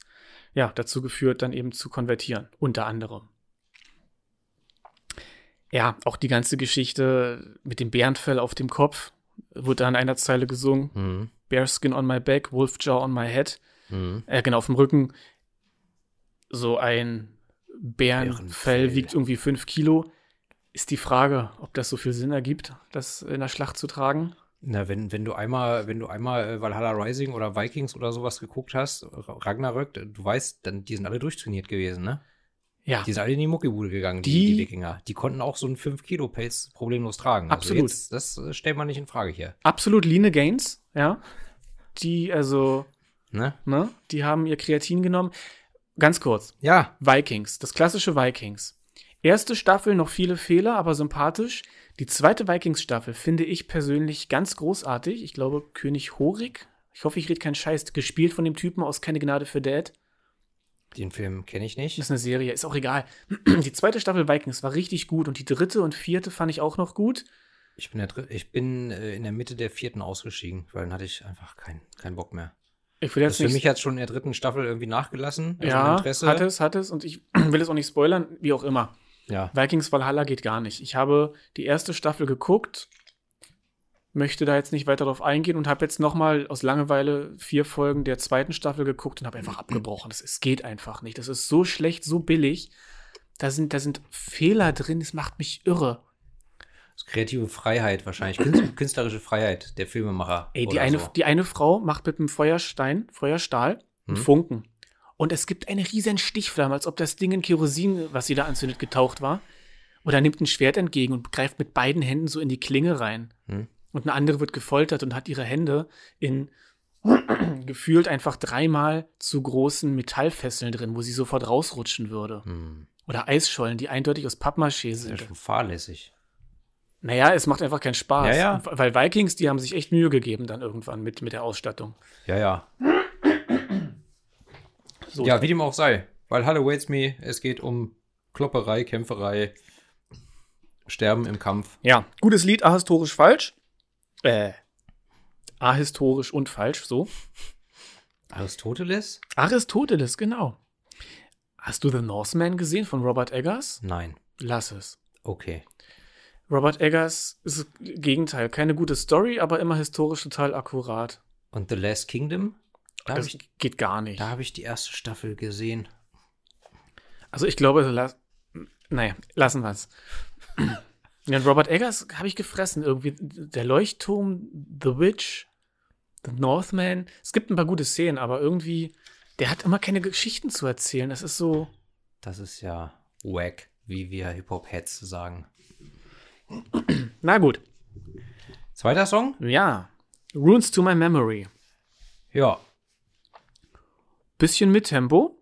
ja, dazu geführt, dann eben zu konvertieren, unter anderem. Ja, auch die ganze Geschichte mit dem Bärenfell auf dem Kopf wurde da in einer Zeile gesungen.
Hm.
Bearskin on my back, Wolfjaw on my head.
Hm.
Äh, genau, auf dem Rücken. So ein Bärenfell
Bärenfell.
wiegt irgendwie fünf Kilo. Ist die Frage, ob das so viel Sinn ergibt, das in der Schlacht zu tragen.
Na, wenn, wenn du einmal, wenn du einmal äh, Valhalla Rising oder Vikings oder sowas geguckt hast, Ra- Ragnarök, du weißt, dann, die sind alle durchtrainiert gewesen, ne?
Ja,
Die sind alle in die Muckibude gegangen, die,
Die-
die Wikinger. Die konnten auch so einen 5-Kilo-Pelz problemlos tragen.
Absolut.
Also jetzt, das äh, stellt man nicht in Frage hier.
absolut Line Gaines, ja. Die, also,
Ne?
ne, die haben ihr Kreatin genommen. Ganz kurz,
Ja,
Vikings, das klassische Vikings. Erste Staffel noch viele Fehler, aber sympathisch. Die zweite Vikings-Staffel finde ich persönlich ganz großartig. Ich glaube, König Horik, ich hoffe, ich rede keinen Scheiß, gespielt von dem Typen aus Keine Gnade für Dad.
den Film kenne ich nicht.
Das ist eine Serie, ist auch egal. Die zweite Staffel Vikings war richtig gut und die dritte und vierte fand ich auch noch gut.
Ich bin, der ich bin äh, in der Mitte der vierten ausgestiegen, weil dann hatte ich einfach keinen keinen Bock mehr.
Ich will
Das
jetzt
für
nicht.
mich hat schon in der dritten Staffel irgendwie nachgelassen. also
ja, hat es, hat es und ich will es auch nicht spoilern, wie auch immer.
Ja.
Vikings Valhalla geht gar nicht. Ich habe die erste Staffel geguckt, möchte da jetzt nicht weiter drauf eingehen und habe jetzt noch mal aus Langeweile vier Folgen der zweiten Staffel geguckt und habe einfach abgebrochen. Das, es geht einfach nicht. Das ist so schlecht, so billig. Da sind, da sind Fehler drin, das macht mich irre.
Das ist kreative Freiheit wahrscheinlich. Künst- Künstlerische Freiheit der Filmemacher.
Ey, die eine,
so.
die eine Frau macht mit einem Feuerstein, Feuerstahl, einen
Hm.
Funken. Und es gibt eine riesen Stichflamme, als ob das Ding in Kerosin, was sie da anzündet, getaucht war. Oder nimmt ein Schwert entgegen und greift mit beiden Händen so in die Klinge rein.
Hm.
Und eine andere wird gefoltert und hat ihre Hände in gefühlt einfach dreimal zu großen Metallfesseln drin, wo sie sofort rausrutschen würde.
Hm.
Oder Eisschollen, die eindeutig aus Pappmaché
Das ist ja
sind.
schon fahrlässig.
Naja, es macht einfach keinen Spaß.
Ja, ja.
Weil Vikings, die haben sich echt Mühe gegeben dann irgendwann mit, mit der Ausstattung.
Ja, ja.
So,
Ja, wie dem auch sei. Weil Halle waits me, es geht um Klopperei, Kämpferei, Sterben im Kampf.
Ja, gutes Lied, ahistorisch falsch. Äh, ahistorisch und falsch, so.
Aristoteles?
Aristoteles, genau. Hast du The Northman gesehen von Robert Eggers?
Nein.
lass es.
Okay.
Robert Eggers ist das Gegenteil. Keine gute Story, aber immer historisch total akkurat.
Und The Last Kingdom? Da habe
Das
ich,
geht gar nicht.
da hab ich die erste Staffel gesehen.
Also ich glaube, las naja, lassen wir es. Ja, Robert Eggers habe ich gefressen. Irgendwie der Leuchtturm, The Witch, The Northman. Es gibt ein paar gute Szenen, aber irgendwie, der hat immer keine Geschichten zu erzählen. Das ist so.
Das ist ja wack, wie wir Hip-Hop-Heads sagen.
Na gut.
Zweiter Song?
Ja. Runes to My Memory.
Ja.
Bisschen mit Tempo.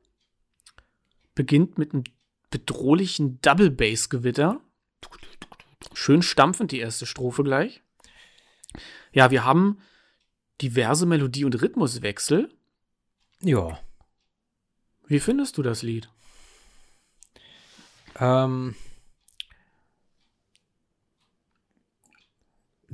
Beginnt mit einem bedrohlichen Double Bass Gewitter. Schön stampfend die erste Strophe gleich. Ja, wir haben diverse Melodie- und Rhythmuswechsel.
Ja.
Wie findest du das Lied?
Ähm.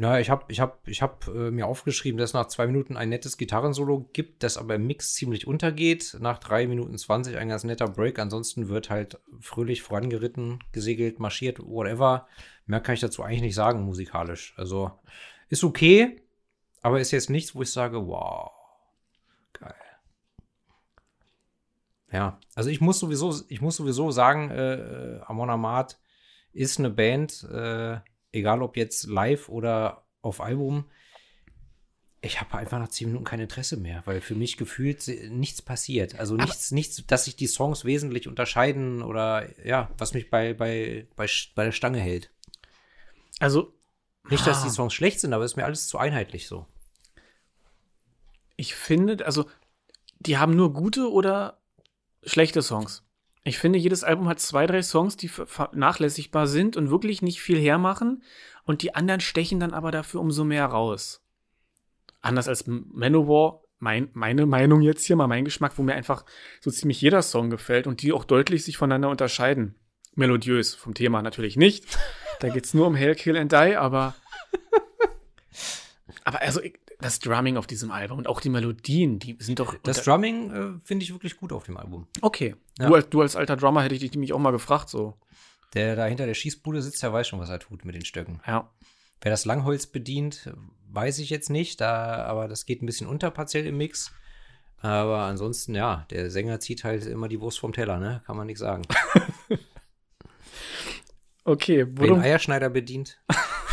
Na, ich habe ich hab, ich hab, äh, mir aufgeschrieben, dass nach zwei Minuten ein nettes Gitarrensolo gibt, das aber im Mix ziemlich untergeht. Nach drei Minuten 20 ein ganz netter Break. Ansonsten wird halt fröhlich vorangeritten, gesegelt, marschiert, whatever. Mehr kann ich dazu eigentlich nicht sagen, musikalisch. Also ist okay, aber ist jetzt nichts, wo ich sage, wow, geil. Ja, also ich muss sowieso, ich muss sowieso sagen, äh, äh, Amon Amarth ist eine Band, äh, egal ob jetzt live oder auf Album. Ich habe einfach nach zehn Minuten kein Interesse mehr, weil für mich gefühlt nichts passiert. Also nichts, nichts, dass sich die Songs wesentlich unterscheiden oder ja, was mich bei, bei, bei, bei der Stange hält.
Also,
Nicht, dass die
Ah.
Songs schlecht sind, aber es ist mir alles zu einheitlich so.
ich finde, also, die haben nur gute oder schlechte Songs. Ich finde, jedes Album hat zwei, drei Songs, die ver- vernachlässigbar sind und wirklich nicht viel hermachen. Und die anderen stechen dann aber dafür umso mehr raus. Anders als Manowar, mein, meine Meinung jetzt hier, mal mein Geschmack, wo mir einfach so ziemlich jeder Song gefällt und die auch deutlich sich voneinander unterscheiden. Melodiös, vom Thema natürlich nicht. Da geht's nur um Hell, Kill and Die, aber. aber also, das Drumming auf diesem Album und auch die Melodien, die sind doch.
Das Drumming äh, finde ich wirklich gut auf dem Album.
Okay.
Ja.
Du, als, du als alter Drummer hätte ich dich nämlich auch mal gefragt, so.
Der da hinter der Schießbude sitzt, der weiß schon, was er tut mit den Stöcken.
Ja.
Wer das Langholz bedient, weiß ich jetzt nicht, da, aber das geht ein bisschen unter partiell im Mix. Aber ansonsten, ja, der Sänger zieht halt immer die Wurst vom Teller, ne? Kann man nichts sagen.
Okay,
den Eierschneider bedient,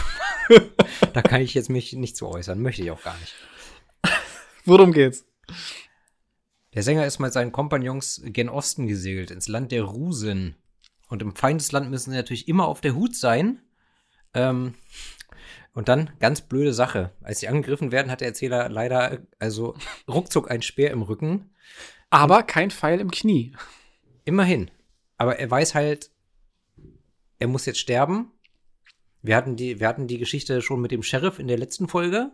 da kann ich jetzt mich nicht zu äußern, möchte ich auch gar nicht.
worum geht's?
Der Sänger ist mit seinen Kompagnons gen Osten gesegelt, ins Land der Rusen. Und im Feindesland müssen sie natürlich immer auf der Hut sein. Ähm, und dann, ganz blöde Sache. Als sie angegriffen werden, hat der Erzähler leider, also ruckzuck ein Speer im Rücken.
Aber kein Pfeil im Knie.
Immerhin. Aber er weiß halt, er muss jetzt sterben. Wir hatten die, wir hatten die Geschichte schon mit dem Sheriff in der letzten Folge,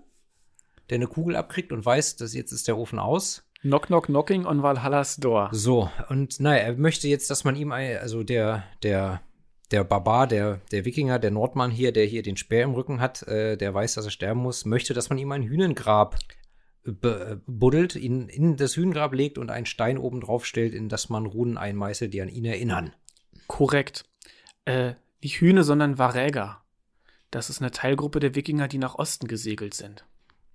der eine Kugel abkriegt und weiß, dass jetzt ist der Ofen aus.
Knock, knock, knocking on Valhallas Door.
So, und naja, er möchte jetzt, dass man ihm, also der, der, der Barbar, der, der Wikinger, der Nordmann hier, der hier den Speer im Rücken hat, äh, der weiß, dass er sterben muss, möchte, dass man ihm ein Hünengrab be- buddelt, ihn in das Hünengrab legt und einen Stein oben drauf stellt, in das man Runen einmeißelt, die an ihn erinnern.
Korrekt. Äh, nicht Hühne, sondern Varäger. Das ist eine Teilgruppe der Wikinger, die nach Osten gesegelt sind.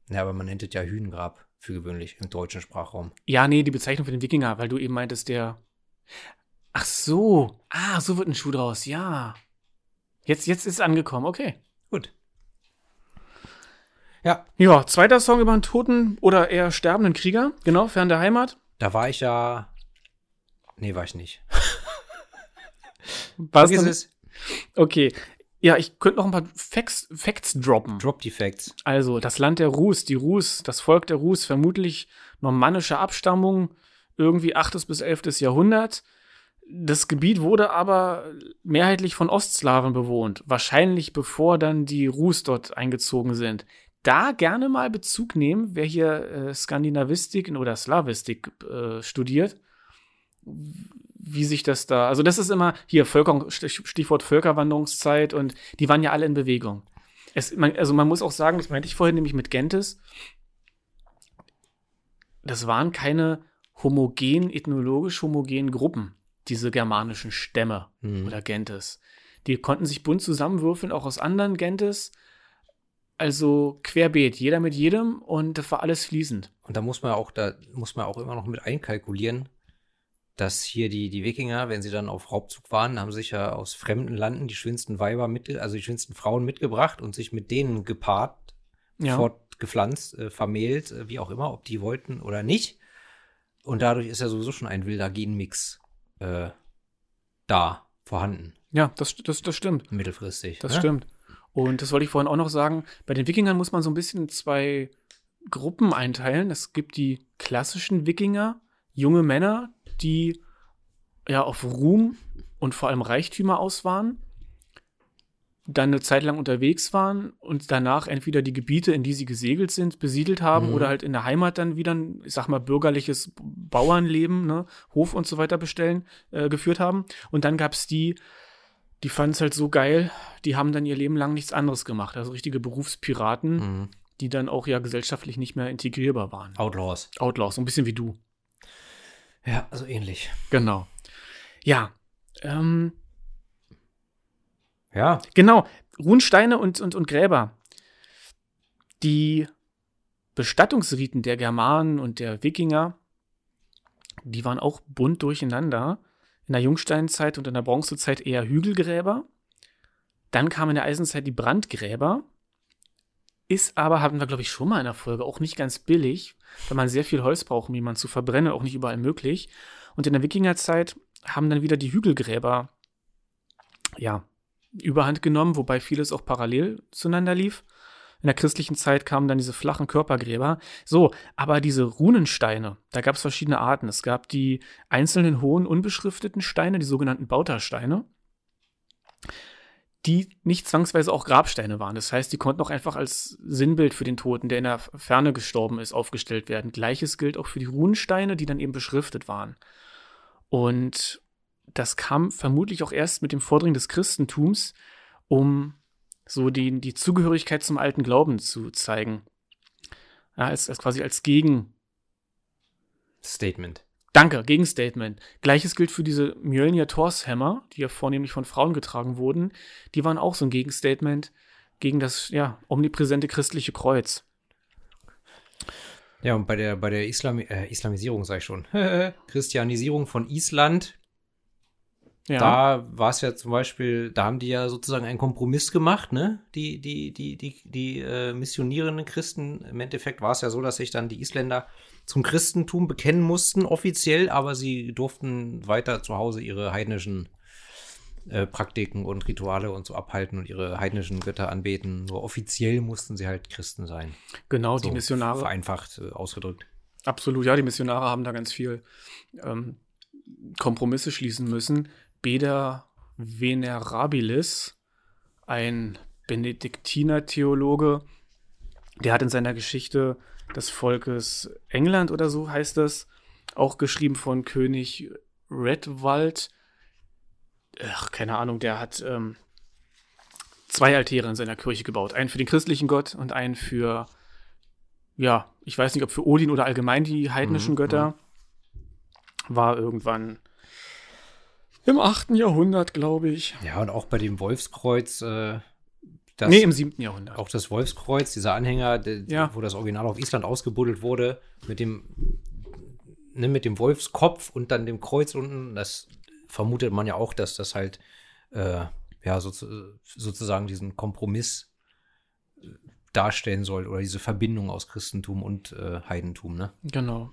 Ja, aber man nennt es ja Hünengrab für gewöhnlich im deutschen Sprachraum.
Ja, nee, die Bezeichnung für den Wikinger, weil du eben meintest, der. Ach so. Ah, so wird ein Schuh draus. Ja. Jetzt, jetzt ist es angekommen. Okay.
Gut. Ja,
Ja, zweiter Song über einen toten oder eher sterbenden Krieger. Genau, fern der Heimat.
da war ich ja. Nee, war ich nicht.
Was dann-
es.
Okay. Ja, ich könnte noch ein paar Facts, Facts droppen.
Drop Defects.
Also, das Land der Rus, die Rus, das Volk der Rus, vermutlich normannische Abstammung, irgendwie 8. bis 11. Jahrhundert. Das Gebiet wurde aber mehrheitlich von Ostslawen bewohnt, wahrscheinlich bevor dann die Rus dort eingezogen sind. Da gerne mal Bezug nehmen, wer hier äh, Skandinavistik oder Slawistik äh, studiert, wie sich das da, also das ist immer hier Völker, Stichwort Völkerwanderungszeit und die waren ja alle in Bewegung. Es, man, also man muss auch sagen, das meinte ich vorhin nämlich mit Gentes, das waren keine homogen, ethnologisch homogenen Gruppen, diese germanischen Stämme
Hm.
oder Gentes. Die konnten sich bunt zusammenwürfeln, auch aus anderen Gentes. Also querbeet, jeder mit jedem und das war alles fließend.
Und da muss man auch, da muss man auch immer noch mit einkalkulieren, dass hier die, die Wikinger, wenn sie dann auf Raubzug waren, haben sich ja aus fremden Landen die schönsten Weiber mit, also die schönsten Frauen mitgebracht und sich mit denen gepaart,
Ja.
fortgepflanzt, äh, vermählt, äh, wie auch immer, ob die wollten oder nicht. Und dadurch ist ja sowieso schon ein wilder Genmix äh, da vorhanden,
Ja, das, das, das stimmt.
mittelfristig.
Das
ne?
stimmt. Und das wollte ich vorhin auch noch sagen. Bei den Wikingern muss man so ein bisschen in zwei Gruppen einteilen. Es gibt die klassischen Wikinger, junge Männer, die ja auf Ruhm und vor allem Reichtümer aus waren, dann eine Zeit lang unterwegs waren und danach entweder die Gebiete, in die sie gesegelt sind, besiedelt haben
Mhm.
oder halt in der Heimat dann wieder ein, ich sag mal, bürgerliches Bauernleben, ne, Hof und so weiter bestellen, äh, geführt haben. Und dann gab es die, die fanden es halt so geil, die haben dann ihr Leben lang nichts anderes gemacht. Also richtige Berufspiraten,
Mhm.
die dann auch ja gesellschaftlich nicht mehr integrierbar waren.
Outlaws.
Outlaws, so ein bisschen wie du.
Ja, so ähnlich.
Genau. Ja. Ähm,
Ja,
genau. Runensteine und, und, und Gräber. Die Bestattungsriten der Germanen und der Wikinger, die waren auch bunt durcheinander. In der Jungsteinzeit und in der Bronzezeit eher Hügelgräber. Dann kam in der Eisenzeit die Brandgräber. Ist aber, hatten wir, glaube ich, schon mal in der Folge, auch nicht ganz billig, weil man sehr viel Holz braucht, um jemanden zu verbrennen, auch nicht überall möglich. Und in der Wikingerzeit haben dann wieder die Hügelgräber, ja, überhand genommen, wobei vieles auch parallel zueinander lief. In der christlichen Zeit kamen dann diese flachen Körpergräber. So, aber diese Runensteine, da gab es verschiedene Arten. Es gab die einzelnen hohen, unbeschrifteten Steine, die sogenannten Bautersteine, die nicht zwangsweise auch Grabsteine waren. Das heißt, die konnten auch einfach als Sinnbild für den Toten, der in der Ferne gestorben ist, aufgestellt werden. Gleiches gilt auch für die Runensteine, die dann eben beschriftet waren. Und das kam vermutlich auch erst mit dem Vordringen des Christentums, um so die, die Zugehörigkeit zum alten Glauben zu zeigen. Ja, als, als quasi als Gegen,
Statement.
Danke, Gegenstatement. Gleiches gilt für diese Mjölnir Torshämmer, die ja vornehmlich von Frauen getragen wurden. Die waren auch so ein Gegenstatement gegen das ja, omnipräsente christliche Kreuz.
Ja, und bei der, bei der Islam äh, Islamisierung, sag ich schon, Christianisierung von Island,
Ja,
da war es ja zum Beispiel, da haben die ja sozusagen einen Kompromiss gemacht, ne? Die, die, die, die, die äh, missionierenden Christen. Im Endeffekt war es ja so, dass sich dann die Isländer zum Christentum bekennen mussten, offiziell, aber sie durften weiter zu Hause ihre heidnischen äh, Praktiken und Rituale und so abhalten und ihre heidnischen Götter anbeten. Nur offiziell mussten sie halt Christen sein.
genau,
So
die Missionare.
Vereinfacht äh, ausgedrückt.
Absolut, ja, die Missionare haben da ganz viel ähm, Kompromisse schließen müssen. Beda Venerabilis, ein Benediktiner-Theologe, der hat in seiner Geschichte des Volkes England oder so heißt es, auch geschrieben von König Redwald. Ach, keine Ahnung, der hat ähm, zwei Altäre in seiner Kirche gebaut. Einen für den christlichen Gott und einen für ja, ich weiß nicht, ob für Odin oder allgemein die heidnischen
Mhm,
Götter, war irgendwann im 8. Jahrhundert, glaube ich.
Ja, und auch bei dem Wolfskreuz, äh, das,
nee, im 7. Jahrhundert.
auch das Wolfskreuz, dieser Anhänger, der,
Ja.
wo das Original auf Island ausgebuddelt wurde, mit dem, ne, mit dem Wolfskopf und dann dem Kreuz unten, das vermutet man ja auch, dass das halt, äh, ja, so, sozusagen diesen Kompromiss äh, darstellen soll oder diese Verbindung aus Christentum und äh, Heidentum, ne?
Genau.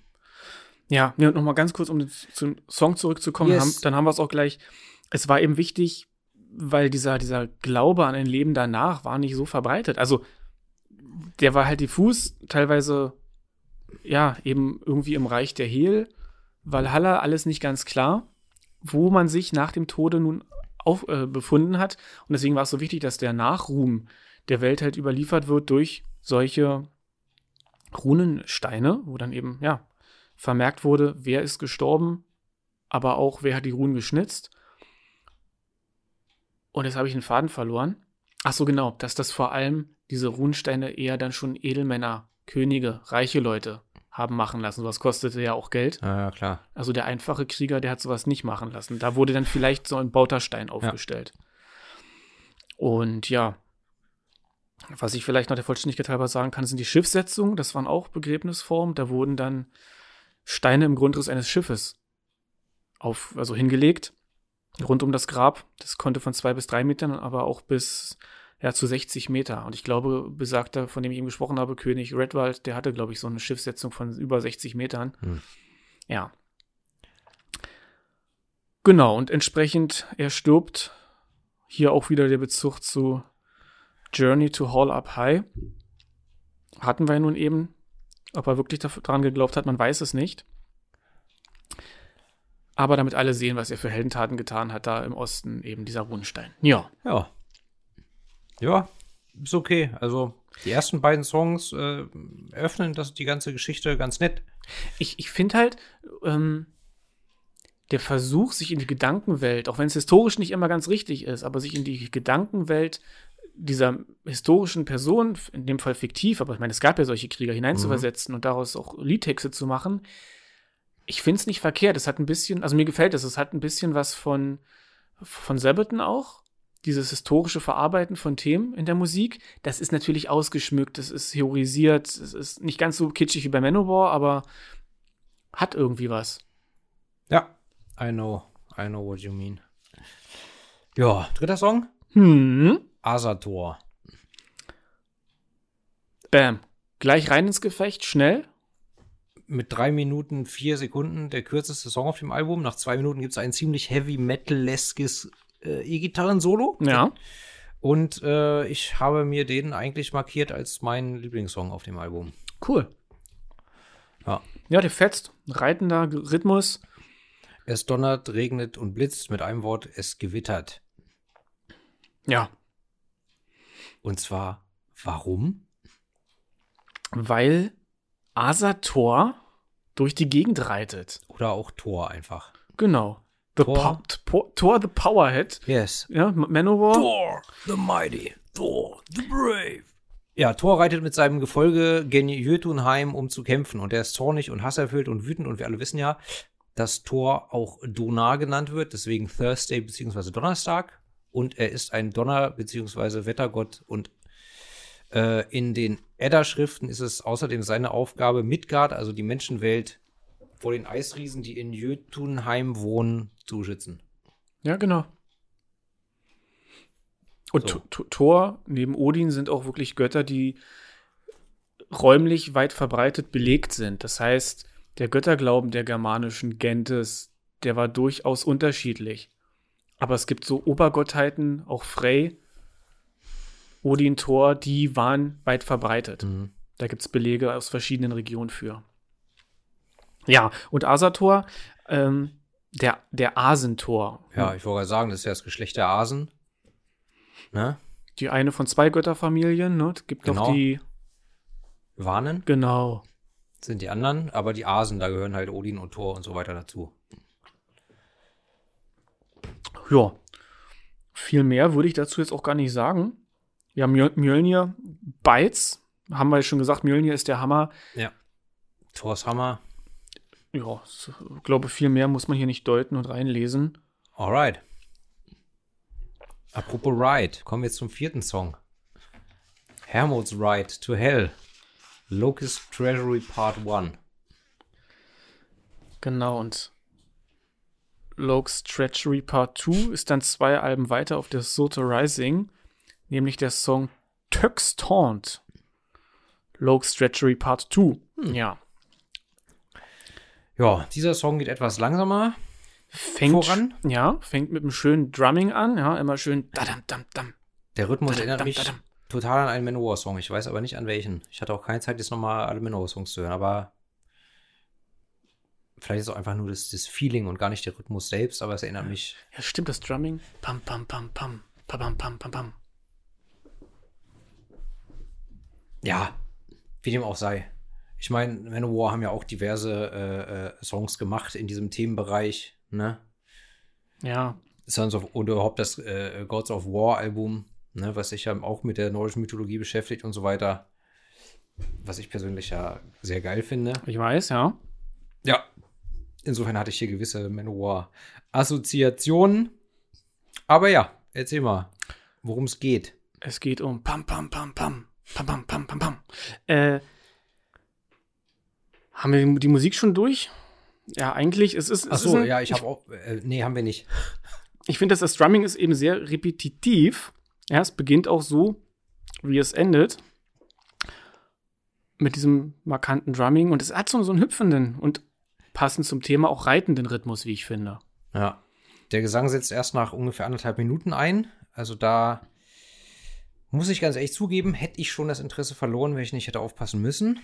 Ja, und nochmal ganz kurz, um zum Song zurückzukommen,
Yes.
haben, dann haben wir es auch gleich. Es war eben wichtig, weil dieser, dieser Glaube an ein Leben danach war nicht so verbreitet. Also, der war halt diffus, teilweise, ja, eben irgendwie im Reich der Hel, Valhalla, alles nicht ganz klar, wo man sich nach dem Tode nun auf, äh, befunden hat. Und deswegen war es so wichtig, dass der Nachruhm der Welt halt überliefert wird durch solche Runensteine, wo dann eben, ja, vermerkt wurde, wer ist gestorben, aber auch wer hat die Runen geschnitzt. Und jetzt habe ich einen Faden verloren. Ach so, genau, dass das vor allem diese Runensteine eher dann schon Edelmänner, Könige, reiche Leute haben machen lassen. Sowas kostete ja auch Geld.
Ja, ja, klar.
Also der einfache Krieger, der hat sowas nicht machen lassen. Da wurde dann vielleicht so ein Bauterstein aufgestellt. Und ja, was ich vielleicht noch der Vollständigkeit halber sagen kann, sind die Schiffssetzungen. Das waren auch Begräbnisformen. Da wurden dann Steine im Grundriss eines Schiffes auf, also hingelegt, rund um das Grab. Das konnte von zwei bis drei Metern, aber auch bis ja, zu 60 Meter. Und ich glaube, besagter, von dem ich eben gesprochen habe, König Redwald, der hatte, glaube ich, so eine Schiffssetzung von über 60 Metern.
Hm.
Ja. Genau, und entsprechend, er stirbt. Hier auch wieder der Bezug zu Journey to Hall Up High. Hatten wir nun eben. Ob er wirklich daran geglaubt hat, man weiß es nicht. Aber damit alle sehen, was er für Heldentaten getan hat, da im Osten eben dieser Runenstein. Ja.
Ja. Ja, ist okay. Also die ersten beiden Songs äh, eröffnen das die ganze Geschichte ganz nett.
Ich, ich finde halt, ähm, der Versuch, sich in die Gedankenwelt, auch wenn es historisch nicht immer ganz richtig ist, aber sich in die Gedankenwelt dieser historischen Person, in dem Fall fiktiv, aber ich meine, es gab ja solche Krieger, hineinzuversetzen
Mhm.
und daraus auch Liedtexte zu machen. Ich finde es nicht verkehrt. Es hat ein bisschen, also mir gefällt es, es hat ein bisschen was von, von Sabaton auch. Dieses historische Verarbeiten von Themen in der Musik. Das ist natürlich ausgeschmückt, das ist theorisiert, es ist nicht ganz so kitschig wie bei Manowar, aber hat irgendwie was.
Ja, I know, I know what you mean. Ja, dritter Song?
Hm.
Asator.
Bam. Gleich rein ins Gefecht, schnell.
Mit drei Minuten, vier Sekunden der kürzeste Song auf dem Album. Nach zwei Minuten gibt es ein ziemlich heavy metal-leskes äh, E-Gitarren-Solo.
Ja.
Und äh, ich habe mir den eigentlich markiert als meinen Lieblingssong auf dem Album.
Cool.
Ja.
Ja, der fetzt. Reitender Rhythmus.
Es donnert, regnet und blitzt. Mit einem Wort, es gewittert.
Ja.
Und zwar, warum?
Weil Asator durch die Gegend reitet.
Oder auch Thor einfach.
Genau. The
Thor.
Po- Thor the Powerhead.
Yes.
Ja, Manowar.
Thor, the mighty. Thor, the brave. Ja, Thor reitet mit seinem Gefolge gen Jötunheim, um zu kämpfen. Und er ist zornig und hasserfüllt und wütend. Und wir alle wissen ja, dass Thor auch Donar genannt wird, deswegen Thursday bzw. Donnerstag. Und er ist ein Donner- bzw. Wettergott. Und äh, in den Edda-Schriften ist es außerdem seine Aufgabe, Midgard, also die Menschenwelt, vor den Eisriesen, die in Jötunheim wohnen, zu schützen.
Ja, genau. Und
So.
Th- Th- Thor neben Odin sind auch wirklich Götter, die räumlich weit verbreitet belegt sind. Das heißt, der Götterglauben der germanischen Gentes, der war durchaus unterschiedlich. Aber es gibt so Obergottheiten, auch Frey, Odin, Thor, die waren weit verbreitet.
Mhm.
Da gibt es Belege aus verschiedenen Regionen für. Ja, und Asator, ähm, der, der Asentor.
Ja, ich wollte sagen, das ist ja das Geschlecht der Asen. Ne?
Die eine von zwei Götterfamilien, ne? Es gibt noch
Genau.
die,
Warnen
genau.
sind die anderen, aber die Asen, da gehören halt Odin und Thor und so weiter dazu.
Ja. Viel mehr würde ich dazu jetzt auch gar nicht sagen. Ja, Mjöl Mjölnir, Bites, haben wir ja schon gesagt, Mjölnir ist der Hammer.
Thors Hammer.
Ja, ich glaube, viel mehr muss man hier nicht deuten und reinlesen.
Alright. Apropos Ride, kommen wir jetzt zum vierten Song. Hermod's Ride to Hell. Locust Treasury Part 1.
Genau, und Loke's Treachery Part 2 ist dann zwei Alben weiter auf der Soto Rising, nämlich der Song Tux Taunt. Loke's Treachery Part 2. Ja.
Ja, dieser Song geht etwas langsamer.
Fängt,
Voran?
Ja, fängt mit einem schönen Drumming an, ja, immer schön dadam, dam, dam.
Der Rhythmus
Dadam,
erinnert mich
dadam.
total an einen Manowar-Song. Ich weiß aber nicht an welchen. Ich hatte auch keine Zeit, jetzt nochmal alle Manowar-Songs zu hören, aber vielleicht ist es auch einfach nur das, das Feeling und gar nicht der Rhythmus selbst, aber es erinnert mich.
Ja, stimmt, das Drumming. Pam, pam, pam, pam. Pam, pam, pam, pam, pam.
Ja, wie dem auch sei. Ich meine, Manowar haben ja auch diverse äh, äh, Songs gemacht in diesem Themenbereich, ne?
Ja,
Sons of, und überhaupt das äh, Gods of War Album, ne, was sich ja auch mit der nordischen Mythologie beschäftigt und so weiter. Was ich persönlich ja sehr geil finde.
ich weiß, ja.
Ja. Insofern hatte ich hier gewisse Manowar-Assoziationen. Aber ja, erzähl mal. worum es geht.
Es geht um Pam, Pam, Pam, Pam, Pam, Pam, Pam, Pam, Pam. Äh, haben wir die- Musik schon durch? Ja, eigentlich, es ist.
Ach
es
so,
ist ein,
ja, ich habe auch. Äh, nee, haben wir nicht.
ich finde, dass das Drumming ist eben sehr repetitiv. Ja, es beginnt auch so, wie es endet. Mit diesem markanten Drumming. Und es hat so, so einen hüpfenden und passend zum Thema auch reitenden Rhythmus, wie ich finde.
Ja. Der Gesang setzt erst nach ungefähr anderthalb Minuten ein. Also da muss ich ganz ehrlich zugeben, hätte ich schon das Interesse verloren, wenn ich nicht hätte aufpassen müssen.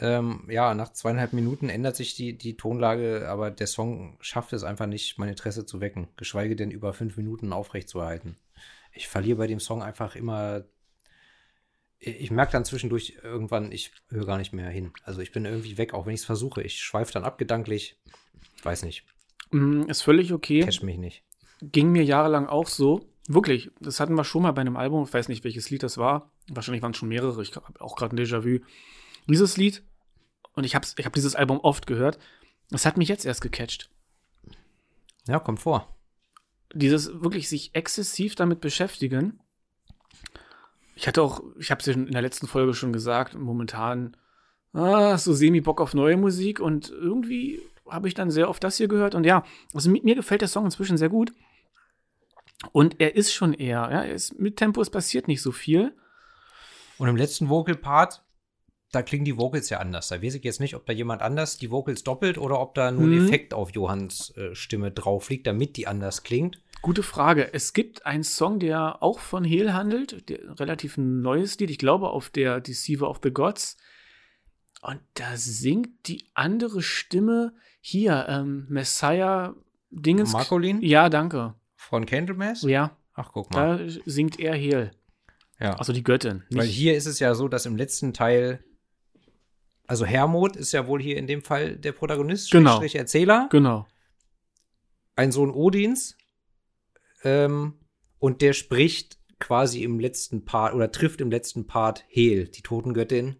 Ähm, ja, nach zweieinhalb Minuten ändert sich die, die Tonlage, aber der Song schafft es einfach nicht, mein Interesse zu wecken, geschweige denn über fünf Minuten aufrechtzuerhalten. Ich verliere bei dem Song einfach immer. Ich merke dann zwischendurch irgendwann, ich höre gar nicht mehr hin. Also ich bin irgendwie weg, auch wenn ich es versuche. Ich schweife dann ab gedanklich. Weiß nicht,
Mm, Ist völlig okay.
catch mich nicht.
Ging mir jahrelang auch so. Wirklich, das hatten wir schon mal bei einem Album. Ich weiß nicht, welches Lied das war. Wahrscheinlich waren es schon mehrere. Ich habe auch gerade ein Déjà-vu. Dieses Lied, und ich habe ich hab dieses Album oft gehört, das hat mich jetzt erst gecatcht.
Ja, kommt vor.
Dieses wirklich sich exzessiv damit beschäftigen. Ich hatte auch, ich habe es ja in der letzten Folge schon gesagt, momentan ah, so semi-Bock auf neue Musik und irgendwie habe ich dann sehr oft das hier gehört. Und ja, also mir, mir gefällt der Song inzwischen sehr gut. Und er ist schon eher, ja, ist mit Tempo, es passiert nicht so viel.
Und im letzten Vocal-Part, da klingen die Vocals ja anders. Da weiß ich jetzt nicht, ob da jemand anders die Vocals doppelt oder ob da nur ein
Mhm.
Effekt auf Johanns äh, Stimme drauf liegt, damit die anders klingt.
Gute Frage. Es gibt einen Song, der auch von Hehl handelt, der, relativ neues Lied, ich glaube auf der Deceiver of the Gods. Und da singt die andere Stimme hier, ähm, Messiah Dingens.
Marcolin
Ja, danke.
Von Candlemass?
Ja,
Ach, guck mal.
da singt er Hehl.
ja.
Also die Göttin.
Weil hier ist es ja so, dass im letzten Teil, also Hermod ist ja wohl hier in dem Fall der Protagonist,
Genau.
Schrägstrich Erzähler,
Genau.
ein Sohn Odins. Ähm, und der spricht quasi im letzten Part oder trifft im letzten Part Hel, die Totengöttin.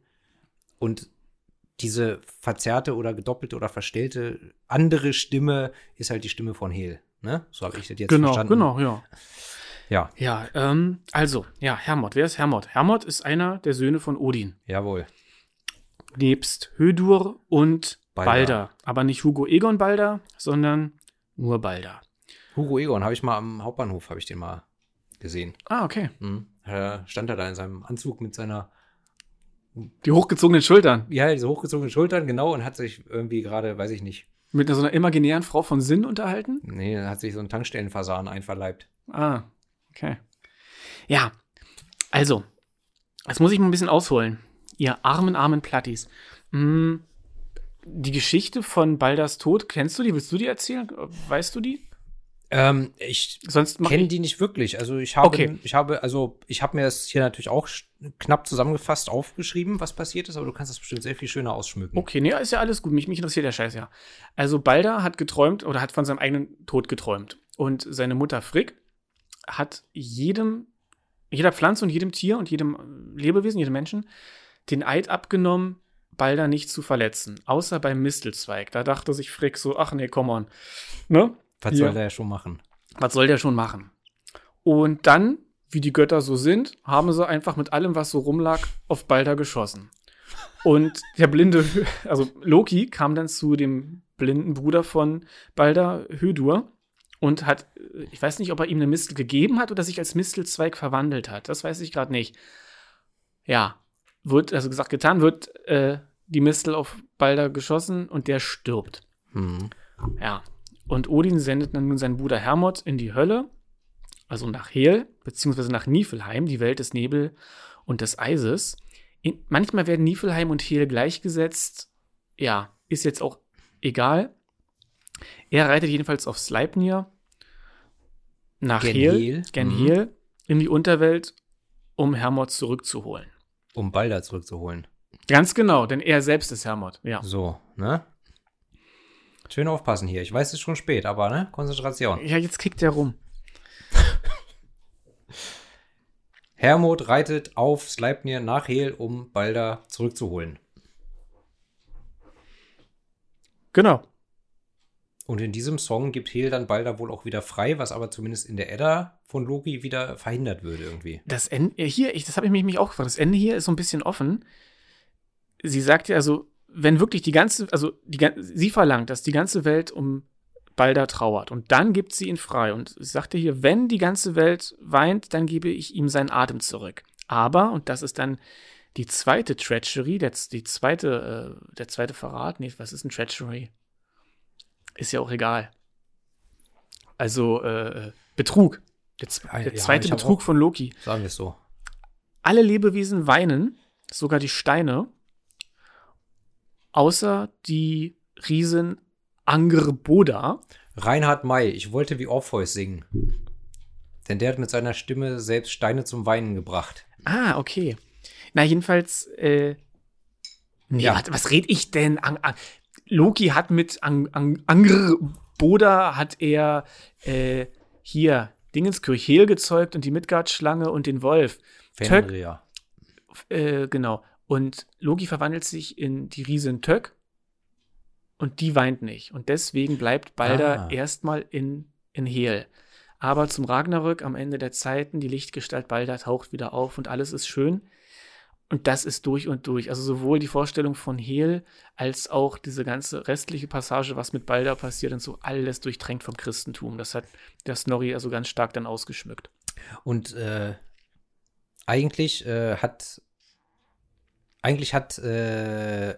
Und diese verzerrte oder gedoppelte oder verstellte andere Stimme ist halt die Stimme von Hel. Ne? So habe ich das jetzt
Genau,
verstanden.
genau, ja.
Ja,
Ja, ähm, also, ja, Hermod. Wer ist Hermod? Hermod ist einer der Söhne von Odin.
jawohl.
nebst Hödur und
Balder.
Balder. Aber nicht Hugo Egon Balder, sondern nur Balder.
Hugo Egon habe ich mal am Hauptbahnhof, habe ich den mal gesehen.
Ah, okay.
Mhm. Stand er da in seinem Anzug mit seiner,
Die hochgezogenen Schultern.
ja, diese hochgezogenen Schultern, genau, und hat sich irgendwie gerade, weiß ich nicht,
Mit so einer imaginären Frau von Sinn unterhalten.
nee, er hat sich so einen Tankstellenfasan einverleibt.
Ah, okay. Ja, also, jetzt muss ich mal ein bisschen ausholen. Ihr armen, armen Plattis. Hm, die Geschichte von Balders Tod, kennst du die? Willst du die erzählen? Weißt du die?
Ähm, ich kenne die nicht wirklich. Also ich habe,
Okay.
ich habe, also ich habe mir das hier natürlich auch knapp zusammengefasst aufgeschrieben, was passiert ist, aber du kannst das bestimmt sehr viel schöner ausschmücken.
Okay, nee, ist ja alles gut. Mich, mich interessiert der Scheiß ja. Also Balder hat geträumt oder hat von seinem eigenen Tod geträumt. Und seine Mutter Frigg hat jedem, jeder Pflanze und jedem Tier und jedem Lebewesen, jedem Menschen den Eid abgenommen, Balder nicht zu verletzen. Außer beim Mistelzweig. Da dachte sich Frigg so, ach nee, come on. Ne?
Was
Ja.
soll der ja schon machen?
Was soll der schon machen? Und dann, wie die Götter so sind, haben sie einfach mit allem, was so rumlag, auf Balder geschossen. Und der blinde, also Loki kam dann zu dem blinden Bruder von Balder, Hödur, und hat, ich weiß nicht, ob er ihm eine Mistel gegeben hat oder sich als Mistelzweig verwandelt hat. Das weiß ich gerade nicht. Ja, wird, also gesagt, getan, wird äh, die Mistel auf Balder geschossen und der stirbt.
Hm.
Ja. Und Odin sendet dann nun seinen Bruder Hermod in die Hölle, also nach Hel, beziehungsweise nach Niflheim, die Welt des Nebel und des Eises. In, manchmal werden Niflheim und Hel gleichgesetzt. Ja, ist jetzt auch egal. Er reitet jedenfalls auf Sleipnir nach
Gen
Hel,
Hel,
Gen
mhm.
Hel, in die Unterwelt, um Hermod zurückzuholen.
Um Balder zurückzuholen.
Ganz genau, denn er selbst ist Hermod. Ja.
So, ne? Schön aufpassen hier. Ich weiß, es ist schon spät, aber ne? Konzentration.
Ja, jetzt kickt er rum.
Hermod reitet auf Sleipnir nach Hel, um Balder zurückzuholen.
Genau.
Und in diesem Song gibt Hel dann Balder wohl auch wieder frei, was aber zumindest in der Edda von Loki wieder verhindert würde irgendwie.
Das Ende äh, hier, ich, das habe ich mich mich auch gefragt. Das Ende hier ist so ein bisschen offen. Sie sagt ja also, wenn wirklich die ganze, also die, sie verlangt, dass die ganze Welt um Balder trauert und dann gibt sie ihn frei. Und sie sagte hier, wenn die ganze Welt weint, dann gebe ich ihm seinen Atem zurück. Aber, und das ist dann die zweite Treachery, der, die zweite, äh, der zweite Verrat, nee, was ist ein Treachery? Ist ja auch egal. Also, äh, Betrug. Der, der
ja,
zweite
ich hab
Betrug von Loki.
Sagen wir es so.
Alle Lebewesen weinen, sogar die Steine, außer die Riesen Angerboda.
Reinhard May, ich wollte wie Orpheus singen. Denn der hat mit seiner Stimme selbst Steine zum Weinen gebracht.
Ah, okay. Na, jedenfalls, äh, nee,
Ja.
warte, was red ich denn? An, an, Loki hat mit Ang, Ang, Angerboda hat er äh, hier Dingenskirch Hel gezeugt und die Midgard-Schlange und den Wolf. Tök,
Fenrir.
äh, genau. Und Loki verwandelt sich in die Riesin Tök und die weint nicht. Und deswegen bleibt Balder
Ah.
erstmal in, in Hel. Aber zum Ragnarök am Ende der Zeiten, die Lichtgestalt Balder taucht wieder auf und alles ist schön. Und das ist durch und durch. Also sowohl die Vorstellung von Hel als auch diese ganze restliche Passage, was mit Balder passiert und so, alles durchtränkt vom Christentum. Das hat der Snorri also ganz stark dann ausgeschmückt.
Und äh, eigentlich äh, hat eigentlich hat äh,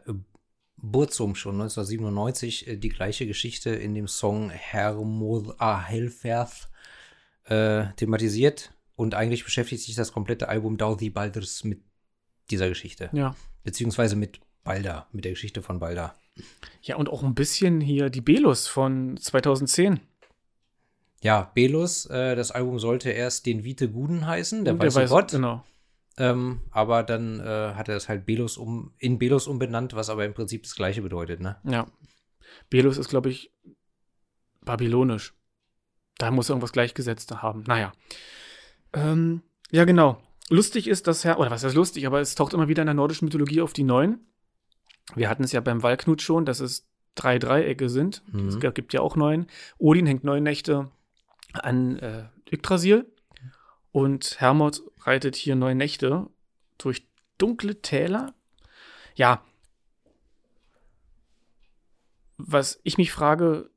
Burzum schon 1997 äh, die gleiche Geschichte in dem Song Hermod a Helferth äh, thematisiert und eigentlich beschäftigt sich das komplette Album Douthie Balders mit dieser Geschichte.
Ja.
Beziehungsweise mit Balder, mit der Geschichte von Balder.
Ja, und auch ein bisschen hier die Belus von 2010.
Ja, Belus, äh, das Album sollte erst den Vite Guden heißen, der,
Und
weiße Gott.
Genau.
Ähm, aber dann äh, hat er es halt Belus um, in Belus umbenannt, was aber im Prinzip das gleiche bedeutet, ne?
Ja. Belus ist, glaube ich, babylonisch. Da muss irgendwas gleichgesetzt haben. Naja. Ähm, ja, genau. Lustig ist, dass Herr, oder was heißt lustig, aber es taucht immer wieder in der nordischen Mythologie auf die Neun. Wir hatten es ja beim Walknut schon, dass es drei Dreiecke sind.
Mhm.
Es gibt ja auch neun. Odin hängt neun Nächte an äh, Yggdrasil. Und Hermod reitet hier neun Nächte durch dunkle Täler. Ja. Was ich mich frage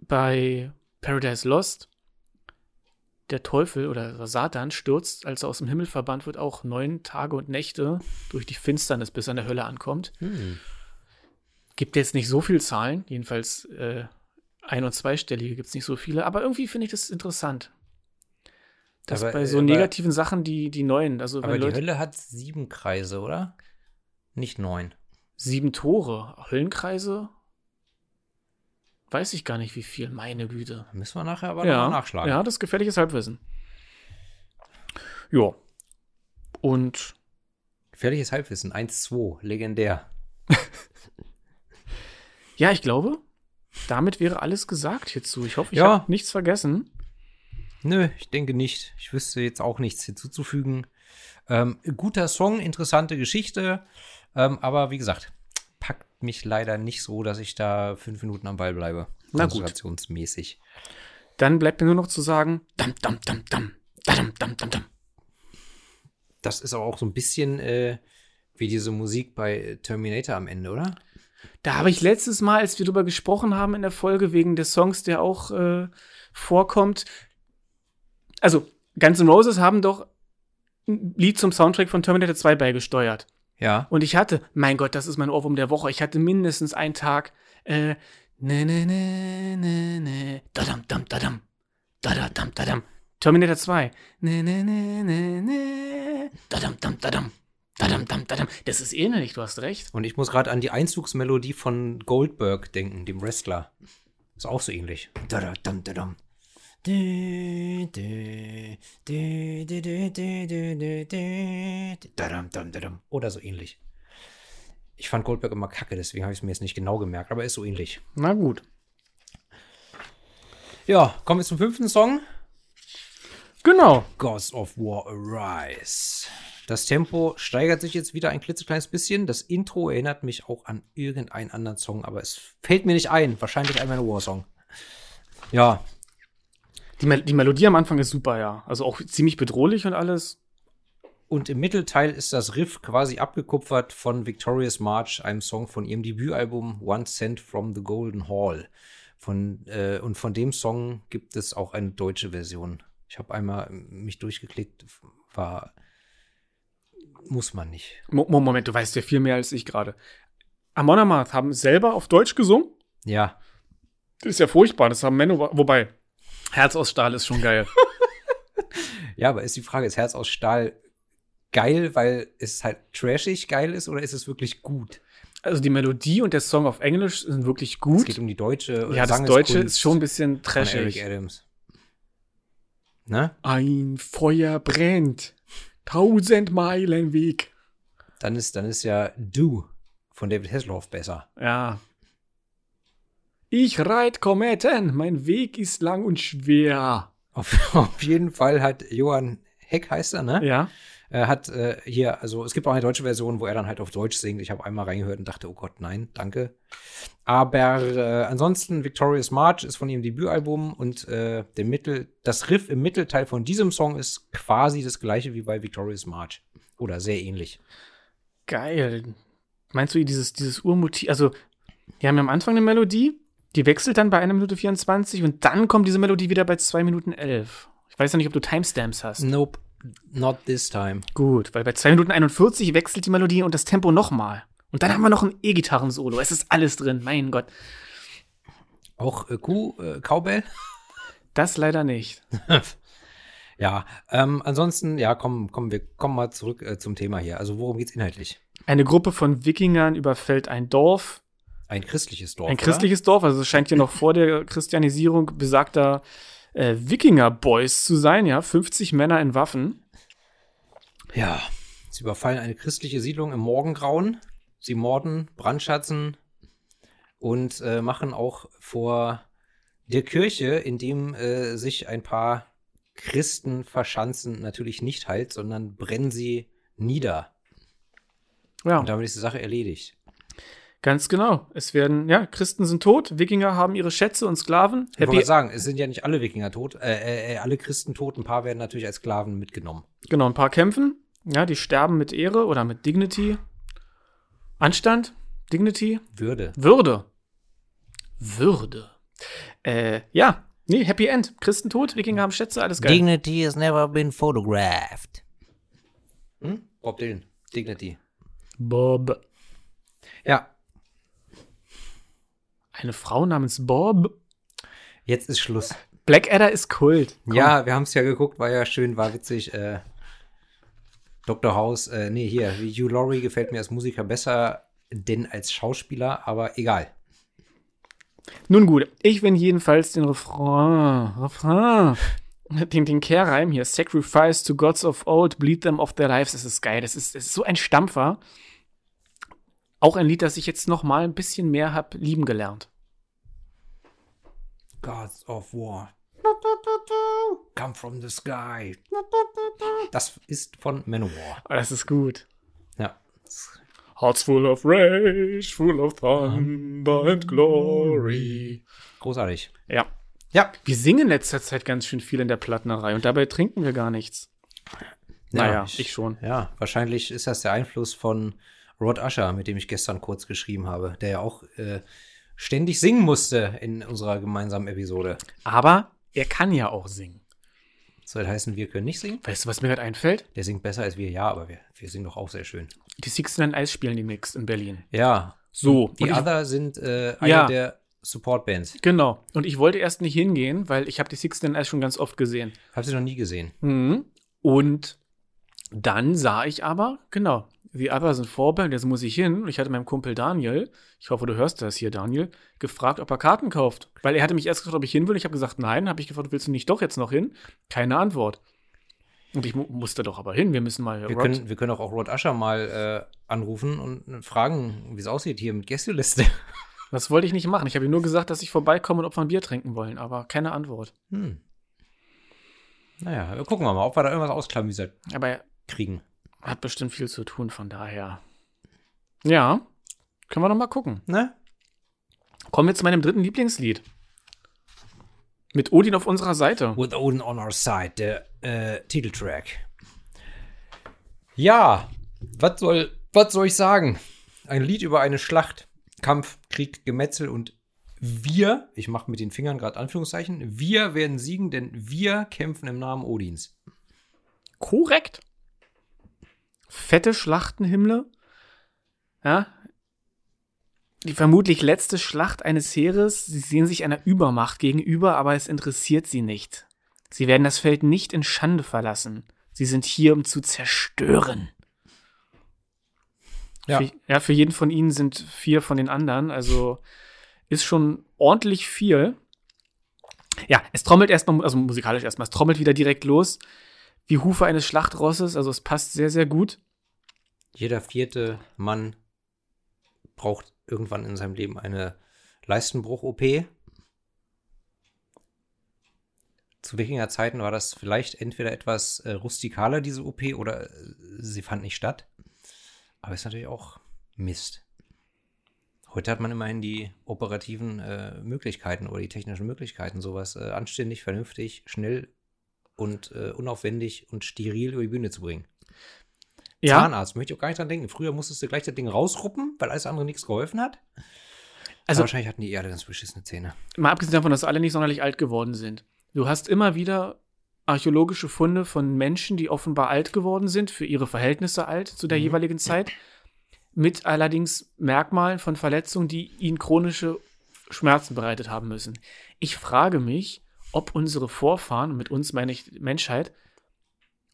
bei Paradise Lost, der Teufel oder Satan stürzt, als er aus dem Himmel verbannt wird, auch neun Tage und Nächte durch die Finsternis, bis er in der Hölle ankommt.
Hm.
Gibt jetzt nicht so viel Zahlen, jedenfalls äh, ein- und zweistellige gibt es nicht so viele, aber irgendwie finde ich das interessant. Dass
Aber,
bei so
äh, aber-
negativen Sachen die, die neuen, also
Aber
wenn
die
Leute
Hölle hat sieben Kreise, oder? Nicht neun.
sieben Tore, Höllenkreise, weiß ich gar nicht wie viel, meine Güte.
Müssen wir nachher aber
ja,
nachschlagen.
ja, das ist gefährliches Halbwissen. Ja. Und
Gefährliches Halbwissen. 1-2, legendär.
ja, ich glaube, damit wäre alles gesagt hierzu. Ich hoffe, ich
Ja.
habe nichts vergessen.
Nö, ich denke nicht. Ich wüsste jetzt auch nichts hinzuzufügen. Ähm, guter Song, interessante Geschichte. Ähm, aber wie gesagt, packt mich leider nicht so, dass ich da fünf Minuten am Ball bleibe.
Na gut. Dann bleibt mir nur noch zu sagen, dam, dam, dam, dam, dam, dam, dam, dam.
Das ist aber auch so ein bisschen äh, wie diese Musik bei Terminator am Ende, oder?
Da habe ich letztes Mal, als wir drüber gesprochen haben in der Folge, wegen des Songs, der auch äh, vorkommt also Guns N' Roses haben doch ein Lied zum Soundtrack von Terminator 2 beigesteuert.
Ja.
Und ich hatte, mein Gott, das ist mein Ohrwurm der Woche. Ich hatte mindestens einen Tag, äh, ne, ne, ne, ne, ne, dadam, dam, dadam, dadam, dadam, Terminator 2. Ne, ne, ne, ne, ne, dadam, dam, dadam. Dadam, dam, dadam. Das ist ähnlich, du hast recht.
Und ich muss gerade an die Einzugsmelodie von Goldberg denken, dem Wrestler. Ist auch so ähnlich. Dadam, dadam, oder so ähnlich. Ich fand Goldberg immer kacke, deswegen habe ich es mir jetzt nicht genau gemerkt, aber ist so ähnlich.
Na gut.
Ja, kommen wir zum fünften Song.
Genau.
Gods of War Arise. Das Tempo steigert sich jetzt wieder ein klitzekleines bisschen. Das Intro erinnert mich auch an irgendeinen anderen Song, aber es fällt mir nicht ein. Wahrscheinlich ein Manowar-Song. Ja,
Die, Mel die Melodie am Anfang ist super, ja. Also auch ziemlich bedrohlich und alles.
Und im Mittelteil ist das Riff quasi abgekupfert von Victorious March, einem Song von ihrem Debütalbum One Cent from the Golden Hall. Von, äh, und von dem Song gibt es auch eine deutsche Version. Ich habe einmal mich durchgeklickt, war muss man nicht.
Mo Mo- Moment, du weißt ja viel mehr als ich gerade. Amon Amarth haben selber auf Deutsch gesungen.
Ja,
Das ist ja furchtbar. Das haben Männer. Wobei, Herz aus Stahl ist schon geil.
ja, aber ist die Frage, ist Herz aus Stahl geil, weil es halt trashig geil ist oder ist es wirklich gut?
Also die Melodie und der Song auf Englisch sind wirklich
Es
gut.
geht um die deutsche
ja, das Deutsche ist schon ein bisschen
von Eric
trashig.
Adams. Ne?
Ein Feuer brennt. Tausend Meilen Weg.
Dann ist, dann ist ja Do von David Hasselhoff besser.
Ja. Ich reit Kometen. Mein Weg ist lang und schwer.
Auf, auf jeden Fall hat Johann Heck heißt er, ne?
Ja.
Er hat äh, hier, also es gibt auch eine deutsche Version, wo er dann halt auf Deutsch singt. Ich habe einmal reingehört und dachte, oh Gott, nein, danke. Aber äh, ansonsten, Victorious March ist von ihrem Debütalbum und äh, der Mittel, das Riff im Mittelteil von diesem Song ist quasi das gleiche wie bei Victorious March. Oder sehr ähnlich.
Geil. Meinst du dieses, dieses Urmotiv? Also, die haben ja am Anfang eine Melodie, die wechselt dann bei 1 Minute 24 und dann kommt diese Melodie wieder bei 2 Minuten 11. Ich weiß ja nicht, ob du Timestamps hast.
Nope, not this time.
Gut, weil bei 2 Minuten 41 wechselt die Melodie und das Tempo nochmal. Und dann haben wir noch ein E-Gitarren-Solo. Es ist alles drin, mein Gott.
Auch äh, Kuh, äh, Cowbell?
Das leider nicht.
Ja, ähm, ansonsten, ja, komm, komm, wir kommen mal zurück äh, zum Thema hier. Also, worum geht's inhaltlich?
Eine Gruppe von Wikingern überfällt ein Dorf,
Ein christliches Dorf.
ein christliches Dorf, also es scheint hier noch vor der Christianisierung besagter äh, Wikinger-Boys zu sein, ja, 50 Männer in Waffen.
Oder? Ja, sie überfallen eine christliche Siedlung im Morgengrauen. Sie morden, brandschatzen und äh, machen auch vor der Kirche, in dem äh, sich ein paar Christen verschanzen, natürlich nicht halt, sondern brennen sie nieder.
Ja,
Und damit ist die Sache erledigt.
Ganz genau. Es werden, ja, Christen sind tot, Wikinger haben ihre Schätze und Sklaven.
Ich wollte
Happy,
mal sagen, es sind ja nicht alle Wikinger tot, äh, äh, alle Christen tot, ein paar werden natürlich als Sklaven mitgenommen.
genau, ein paar kämpfen. Ja, die sterben mit Ehre oder mit Dignity. Anstand, Dignity,
Würde.
Würde. Würde. Äh, ja, nee, Happy End. Christen tot, Wikinger haben Schätze, alles geil.
Dignity has never been photographed. Hm? Bob Dylan. Dignity.
Bob.
Ja,
Eine Frau namens Bob.
jetzt ist Schluss.
Blackadder ist Kult. Komm.
Ja, wir haben es ja geguckt, war ja schön, war witzig. Äh, Dr. House, äh, nee, hier, Hugh Laurie gefällt mir als Musiker besser denn als Schauspieler, aber egal.
Nun gut, ich will jedenfalls den Refrain, Refrain, den, den Kehrreim hier, Sacrifice to gods of old, bleed them of their lives, das ist geil, das ist, das ist so ein Stampfer. Auch ein Lied, das ich jetzt noch mal ein bisschen mehr hab lieben gelernt.
Gods of War. Come from the sky. Das ist von Manowar.
Aber das ist gut.
Ja.
Hearts full of rage, full of thunder and glory.
Großartig.
Ja.
Ja.
Wir singen in letzter Zeit ganz schön viel in der Plattenerei und dabei trinken wir gar nichts. Naja, ich schon.
Ja, wahrscheinlich ist das der Einfluss von Rod Usher, mit dem ich gestern kurz geschrieben habe, der ja auch äh, ständig singen musste in unserer gemeinsamen Episode.
Aber er kann ja auch singen.
Soll heißen, wir können nicht singen?
Weißt du, was mir gerade einfällt?
Der singt besser als wir, ja, aber wir, wir singen doch auch sehr schön.
Die Sixten and Ice spielen demnächst in Berlin.
Ja.
So.
Die
ich,
Other sind äh, eine
Ja.
der Support-Bands.
genau. Und ich wollte erst nicht hingehen, weil ich habe die Sixten and Ice schon ganz oft gesehen.
Hab sie noch nie gesehen.
Mhm. Und dann sah ich aber, genau, die Other sind Vorband, jetzt muss ich hin. Und ich hatte meinem Kumpel Daniel, ich hoffe, du hörst das hier, Daniel, gefragt, ob er Karten kauft. Weil er hatte mich erst gefragt, ob ich hin will. Ich habe gesagt, nein. Habe ich gefragt, willst du nicht doch jetzt noch hin? Keine Antwort. Und ich mu musste doch aber hin. Wir müssen mal
Wir
Rod-
können, wir können auch, auch Rod Usher mal äh, anrufen und fragen, wie es aussieht hier mit Gästeliste.
Das wollte ich nicht machen. Ich habe ihm nur gesagt, dass ich vorbeikomme und ob wir ein Bier trinken wollen, aber keine Antwort.
Hm. Naja, wir gucken wir mal, ob wir da irgendwas ausklamüsert
Aber
kriegen.
Hat bestimmt viel zu tun, von daher. Ja, können wir noch mal gucken.
Ne?
Kommen wir zu meinem dritten Lieblingslied. Mit Odin auf unserer Seite.
With Odin on our side, der äh, Titeltrack. Ja, was soll, was soll ich sagen? Ein Lied über eine Schlacht, Kampf, Krieg, Gemetzel und wir, ich mache mit den Fingern gerade Anführungszeichen, wir werden siegen, denn wir kämpfen im Namen Odins.
Korrekt. Fette Schlachtenhimmel. Ja. Die vermutlich letzte Schlacht eines Heeres. Sie sehen sich einer Übermacht gegenüber, aber es interessiert sie nicht. Sie werden das Feld nicht in Schande verlassen. Sie sind hier, um zu zerstören.
Ja.
Für, ja, für jeden von ihnen sind vier von den anderen. Also ist schon ordentlich viel. Ja, es trommelt erstmal, also musikalisch erstmal, es trommelt wieder direkt los. Wie Hufe eines Schlachtrosses, also es passt sehr, sehr gut.
Jeder vierte Mann braucht irgendwann in seinem Leben eine Leistenbruch-OP. Zu Wikinger-Zeiten war das vielleicht entweder etwas äh, rustikaler, diese OP, oder äh, sie fand nicht statt. Aber ist natürlich auch Mist. Heute hat man immerhin die operativen äh, Möglichkeiten oder die technischen Möglichkeiten, sowas äh, anständig, vernünftig, schnell und äh, unaufwendig und steril über die Bühne zu bringen.
Ja,
Zahnarzt, möchte ich auch gar nicht dran denken. Früher musstest du gleich das Ding rausruppen, weil alles andere nichts geholfen hat.
Also-
Aber wahrscheinlich hatten die Erde ganz beschissene Zähne.
mal abgesehen davon, dass alle nicht sonderlich alt geworden sind. Du hast immer wieder archäologische Funde von Menschen, die offenbar alt geworden sind, für ihre Verhältnisse alt zu der
Mhm.
jeweiligen Zeit, mit allerdings Merkmalen von Verletzungen, die ihnen chronische Schmerzen bereitet haben müssen. Ich frage mich, ob unsere Vorfahren, mit uns meine ich Menschheit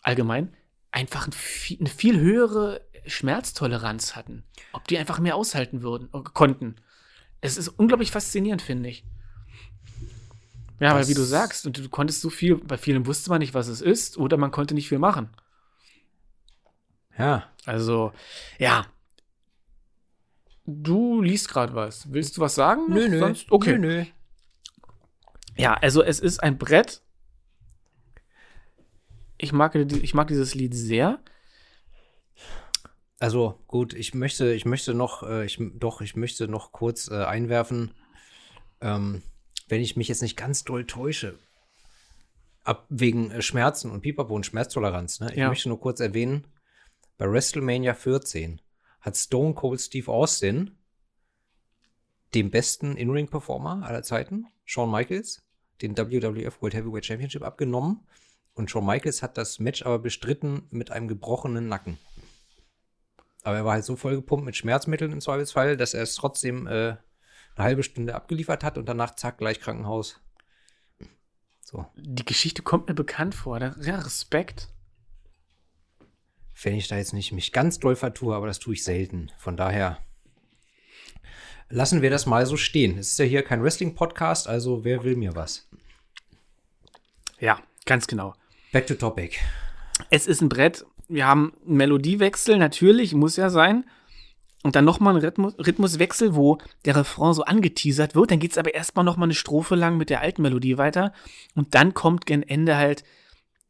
allgemein, einfach ein viel, eine viel höhere Schmerztoleranz hatten. Ob die einfach mehr aushalten würden, äh, konnten. Es ist unglaublich faszinierend, finde ich. Ja, weil
Das-
wie du sagst, und du konntest so viel, bei vielen wusste man nicht, was es ist, oder man konnte nicht viel machen.
Ja,
Also, ja. Du liest gerade was. Willst du was sagen?
nö, nö.
Sonst? Okay.
Nö, nö.
Ja, also es ist ein Brett. Ich mag, ich mag dieses Lied sehr.
Also gut, ich möchte, ich möchte noch, äh, ich, doch, ich möchte noch kurz äh, einwerfen, ähm, wenn ich mich jetzt nicht ganz doll täusche, ab wegen äh, Schmerzen und Pipapo und Schmerztoleranz. Ne? Ich
Ja.
möchte nur kurz erwähnen, bei WrestleMania 14 hat Stone Cold Steve Austin dem besten In-Ring-Performer aller Zeiten, Shawn Michaels, den WWF World Heavyweight Championship abgenommen. Und Shawn Michaels hat das Match aber bestritten mit einem gebrochenen Nacken. Aber er war halt so vollgepumpt mit Schmerzmitteln im Zweifelsfall, dass er es trotzdem äh, eine halbe Stunde abgeliefert hat und danach zack, gleich Krankenhaus. So.
Die Geschichte kommt mir bekannt vor. Da- Ja, Respekt.
Wenn ich da jetzt nicht mich ganz doll vertue, aber das tue ich selten. Von daher lassen wir das mal so stehen. Es ist ja hier kein Wrestling-Podcast, also wer will mir was?
Ja, ganz genau.
Back to topic.
Es ist ein Brett. Wir haben einen Melodiewechsel, natürlich, muss ja sein. Und dann nochmal einen Rhythmus, Rhythmuswechsel, wo der Refrain so angeteasert wird. Dann geht es aber erstmal nochmal eine Strophe lang mit der alten Melodie weiter. Und dann kommt gen Ende halt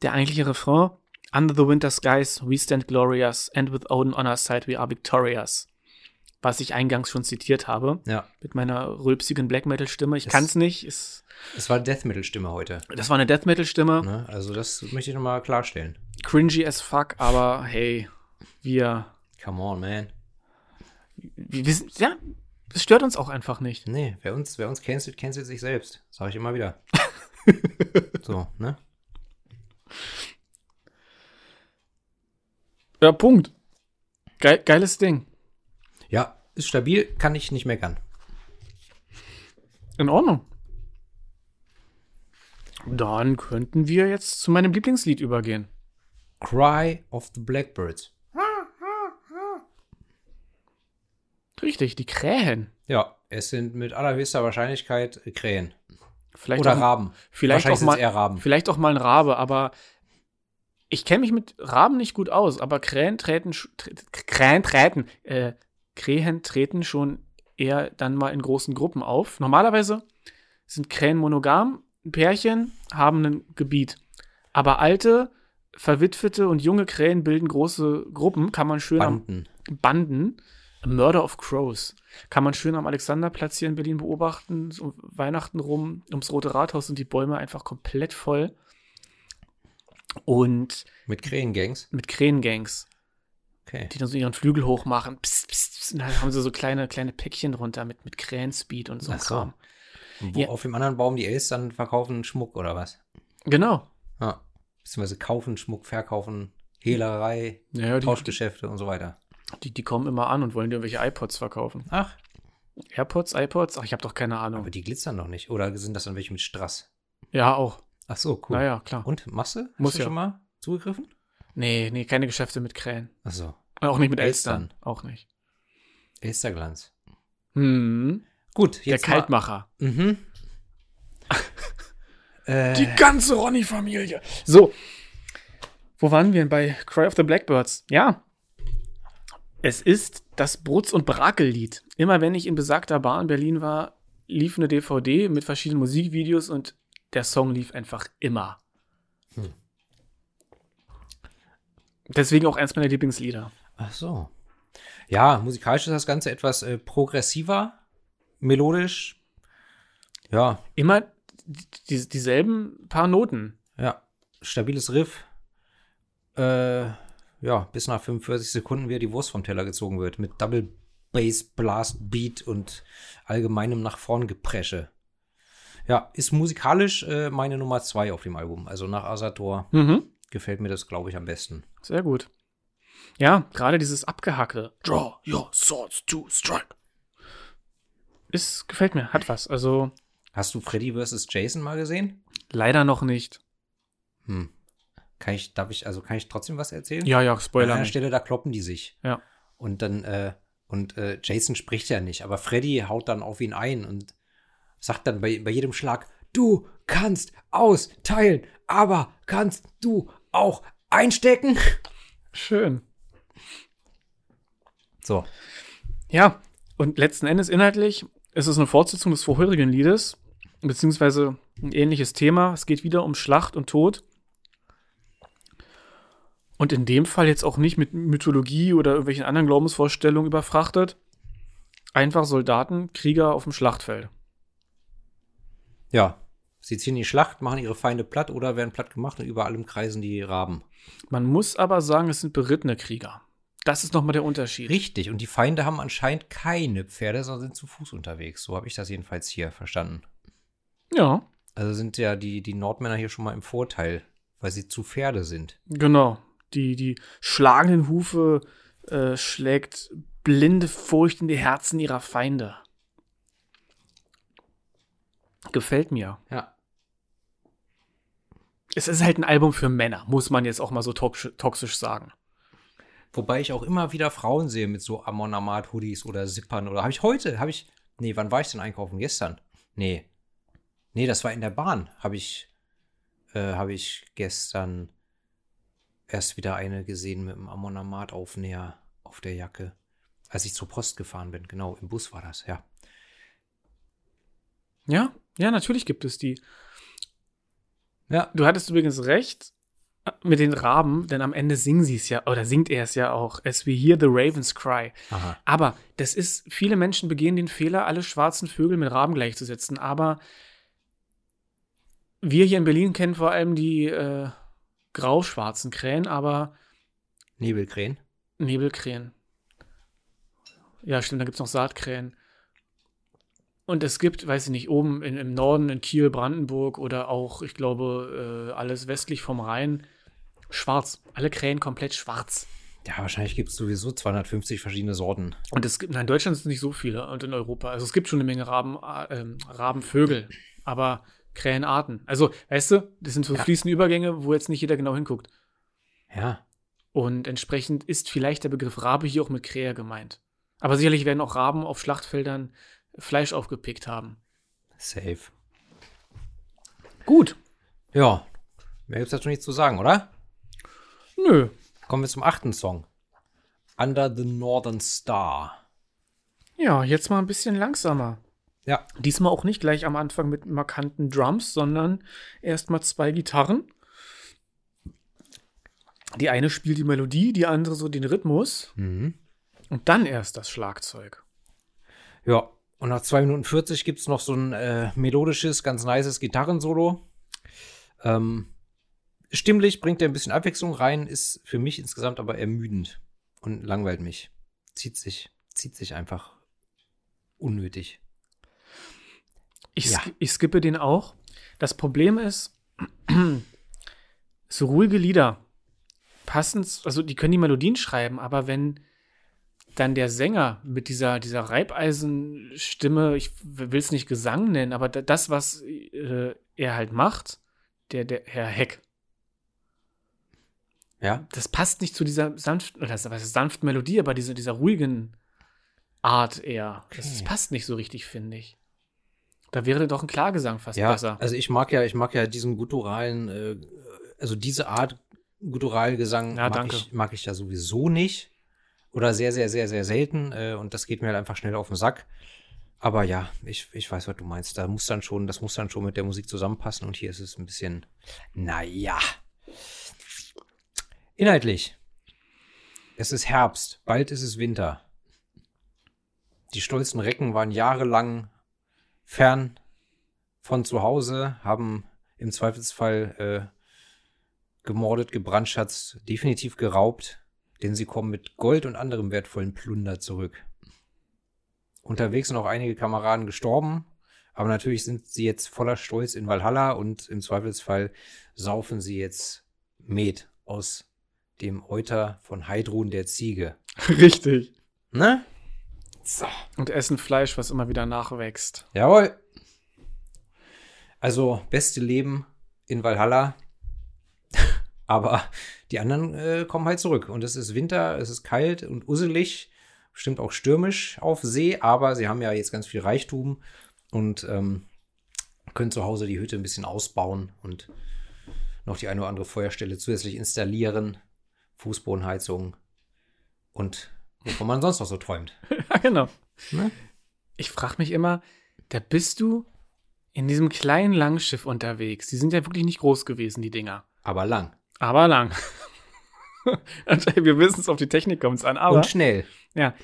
der eigentliche Refrain. Under the winter skies, we stand glorious, and with Odin on our side, we are victorious. Was ich eingangs schon zitiert habe,
Ja,
mit meiner rülpsigen Black Metal-Stimme. Ich
Das-
kann's nicht. Ist,
es war Death Metal-Stimme heute.
das war eine Death Metal-Stimme.
Ne? Also, das möchte ich nochmal klarstellen.
Cringy as fuck, aber hey, wir
Come on, man.
wir, sind, ja, es stört uns auch einfach nicht.
Nee, wer uns, wer uns cancelt, cancelt sich selbst. Sag ich immer wieder. so, ne?
Ja, Punkt. Geil, geiles Ding.
Ja, ist stabil, kann ich nicht meckern.
In Ordnung. Dann könnten wir jetzt zu meinem Lieblingslied übergehen.
Cry of the Blackbirds.
Richtig, die Krähen.
Ja, es sind mit allerhöchster Wahrscheinlichkeit Krähen.
Vielleicht
Oder
auch,
Raben.
vielleicht auch mal,
eher Raben.
Vielleicht auch mal ein Rabe, aber ich kenne mich mit Raben nicht gut aus, aber Krähen treten, Krähen treten, äh, Krähen treten schon eher dann mal in großen Gruppen auf. Normalerweise sind Krähen monogam, Pärchen haben ein Gebiet. Aber alte, verwitwete und junge Krähen bilden große Gruppen, kann man schön am
Banden.
Banden, A Murder of Crows, kann man schön am Alexanderplatz hier in Berlin beobachten, so um Weihnachten rum, ums Rote Rathaus sind die Bäume einfach komplett voll. Und
Mit Krähengangs.
mit Krähengangs,
Okay.
die dann so ihren Flügel hochmachen. Psst, psst, psst, und dann haben sie so kleine, kleine Päckchen drunter mit, mit Krähenspeed und so.
Ach so. Wo
Ja.
auf dem anderen Baum die Elstern verkaufen Schmuck oder was?
Genau.
Ja. Beziehungsweise kaufen Schmuck, verkaufen, Hehlerei,
Ja,
Tauschgeschäfte und so weiter.
die, die kommen immer an und wollen dir irgendwelche iPods verkaufen.
Ach,
AirPods, iPods? Ach, ich habe doch keine Ahnung.
aber die glitzern doch nicht. Oder sind das dann welche mit Strass?
Ja, auch.
Ach so, cool.
Naja, klar.
Und Masse? Hast
Muss
du
ja.
schon mal zugegriffen?
Nee, nee, keine Geschäfte mit Krähen.
Ach so.
Auch nicht mit
Elstern.
Elstern. Auch nicht.
Elsterglanz.
Hm.
Gut,
Der
jetzt mal-
Kaltmacher.
Mhm. äh,
Die ganze Ronny-Familie. So. Wo waren wir denn bei Cry of the Blackbirds? Ja. Es ist das Brutz- und Brakel-Lied. Immer wenn ich in besagter Bar in Berlin war, lief eine DVD mit verschiedenen Musikvideos und der Song lief einfach immer.
Hm.
Deswegen auch eins meiner Lieblingslieder.
Ach so. Ja, musikalisch ist das Ganze etwas äh, progressiver, melodisch. Ja,
Immer die, dieselben paar Noten.
ja, stabiles Riff. Äh, ja, bis nach 45 Sekunden wieder die Wurst vom Teller gezogen wird. Mit Double Bass, Blast, Beat und allgemeinem nach vorn Gepresche. Ja, ist musikalisch äh, meine Nummer zwei auf dem Album. Also nach Asator
Mhm.
gefällt mir das, glaube ich, am besten.
Sehr gut. Ja, gerade dieses Abgehackte
Draw your swords to strike.
ist, gefällt mir, hat was. Also
Hast du Freddy vs. Jason mal gesehen?
leider noch nicht.
Hm. Kann ich, darf ich, also kann ich trotzdem was erzählen?
Ja, ja,
An
Spoiler.
einer
nicht.
Stelle, da kloppen die sich.
Ja.
Und dann, äh, und äh, Jason spricht ja nicht, aber Freddy haut dann auf ihn ein und sagt dann bei, bei jedem Schlag, du kannst austeilen, aber kannst du auch einstecken?
Schön.
So.
Ja, und letzten Endes inhaltlich ist es eine Fortsetzung des vorherigen Liedes, beziehungsweise ein ähnliches Thema. Es geht wieder um Schlacht und Tod. Und in dem Fall jetzt auch nicht mit Mythologie oder irgendwelchen anderen Glaubensvorstellungen überfrachtet. Einfach Soldaten, Krieger auf dem Schlachtfeld.
Ja. Sie ziehen die Schlacht, machen ihre Feinde platt oder werden platt gemacht und über allem kreisen die Raben.
Man muss aber sagen, es sind berittene Krieger. Das ist nochmal der Unterschied.
Richtig. Und die Feinde haben anscheinend keine Pferde, sondern sind zu Fuß unterwegs. So habe ich das jedenfalls hier verstanden.
Ja,
Also sind ja die, die Nordmänner hier schon mal im Vorteil, weil sie zu Pferde sind.
genau. Die, die schlagenden Hufe äh, schlägt blinde Furcht in die Herzen ihrer Feinde. Gefällt mir.
Ja.
Es ist halt ein Album für Männer, muss man jetzt auch mal so toxisch, toxisch sagen.
Wobei ich auch immer wieder Frauen sehe mit so Amon Amat Hoodies oder Zippern oder habe ich heute, habe ich, nee, wann war ich denn einkaufen? Gestern? Nee. Nee, das war in der Bahn, habe ich, äh, habe ich gestern erst wieder eine gesehen mit einem Amon Amat Aufnäher auf der Jacke. Als ich zur Post gefahren bin, genau, im Bus war das, ja.
Ja, ja, natürlich gibt es die.
Ja,
Du hattest übrigens recht mit den Raben, denn am Ende singen sie es ja, oder singt er es ja auch, as we hear the ravens cry.
aha.
Aber das ist, viele Menschen begehen den Fehler, alle schwarzen Vögel mit Raben gleichzusetzen. Aber wir hier in Berlin kennen vor allem die äh, grau-schwarzen Krähen, aber
Nebelkrähen.
Nebelkrähen. Ja, stimmt, da gibt es noch Saatkrähen. Und es gibt, weiß ich nicht, oben in, im Norden, in Kiel, Brandenburg oder auch, ich glaube, äh, alles westlich vom Rhein, schwarz. Alle Krähen komplett schwarz.
Ja, wahrscheinlich gibt es sowieso 250 verschiedene Sorten.
Und es gibt, nein, in Deutschland sind es nicht so viele und in Europa. Also es gibt schon eine Menge Raben, äh, ähm, Rabenvögel, aber Krähenarten. Also, weißt du, das sind so
Ja.
fließende Übergänge, wo jetzt nicht jeder genau hinguckt.
Ja.
Und entsprechend ist vielleicht der Begriff Rabe hier auch mit Kräher gemeint. Aber sicherlich werden auch Raben auf Schlachtfeldern Fleisch aufgepickt haben.
Safe.
Gut.
Ja. Mehr gibt's dazu nichts zu sagen, oder?
Nö.
Kommen wir zum achten Song. Under the Northern Star.
Ja, jetzt mal ein bisschen langsamer.
Ja.
Diesmal auch nicht gleich am Anfang mit markanten Drums, sondern erstmal zwei Gitarren. Die eine spielt die Melodie, die andere so den Rhythmus
Mhm.
und dann erst das Schlagzeug.
Ja, und nach 2 Minuten 40 gibt es noch so ein äh, melodisches, ganz nices Gitarrensolo. Ähm, stimmlich bringt er ein bisschen Abwechslung rein, ist für mich insgesamt aber ermüdend und langweilt mich. Zieht sich, zieht sich einfach unnötig.
Ich,
Ja.
ich skippe den auch. Das Problem ist, so ruhige Lieder passen, also die können die Melodien schreiben, aber wenn dann der Sänger mit dieser, dieser Reibeisenstimme, ich will es nicht Gesang nennen, aber da- das, was äh, er halt macht, der, der Herr Heck,
Ja,
das passt nicht zu dieser sanften, oder das ist sanften Melodie, aber diese, dieser ruhigen Art eher. Das, das
Okay.
passt nicht so richtig, finde ich. Da wäre doch ein Klagesang fast
ja.
besser.
Also ich mag ja, ich mag ja diesen gutturalen, äh, also diese Art Gutturalgesang
Ja,
mag, ich, mag ich ja sowieso nicht. Oder sehr, sehr, sehr, sehr selten. Äh, und das geht mir halt einfach schnell auf den Sack. Aber ja, ich, ich weiß, was du meinst. Da muss dann schon, das muss dann schon mit der Musik zusammenpassen. Und hier ist es ein bisschen, naja. Inhaltlich. Es ist Herbst, bald ist es Winter. Die stolzen Recken waren jahrelang fern von zu Hause, haben im Zweifelsfall äh, gemordet, gebrandschatzt, definitiv geraubt, denn sie kommen mit Gold und anderem wertvollen Plunder zurück. Unterwegs sind auch einige Kameraden gestorben, aber natürlich sind sie jetzt voller Stolz in Valhalla und im Zweifelsfall saufen sie jetzt Met aus dem Euter von Heidrun der Ziege.
Richtig.
Ne? So.
Und essen Fleisch, was immer wieder nachwächst.
Jawohl. Also, beste Leben in Valhalla. Aber die anderen äh, kommen halt zurück. Und es ist Winter, es ist kalt und usselig, bestimmt auch stürmisch auf See, aber sie haben ja jetzt ganz viel Reichtum und ähm, können zu Hause die Hütte ein bisschen ausbauen und noch die eine oder andere Feuerstelle zusätzlich installieren, Fußbodenheizung und wovon man sonst noch so träumt.
Ja, genau.
Ne?
Ich frage mich immer, da bist du in diesem kleinen Langschiff unterwegs. Die sind ja wirklich nicht groß gewesen, die Dinger.
Aber lang.
Aber lang. Wir wissen es, auf die Technik kommt es an. Aber
und schnell.
ja,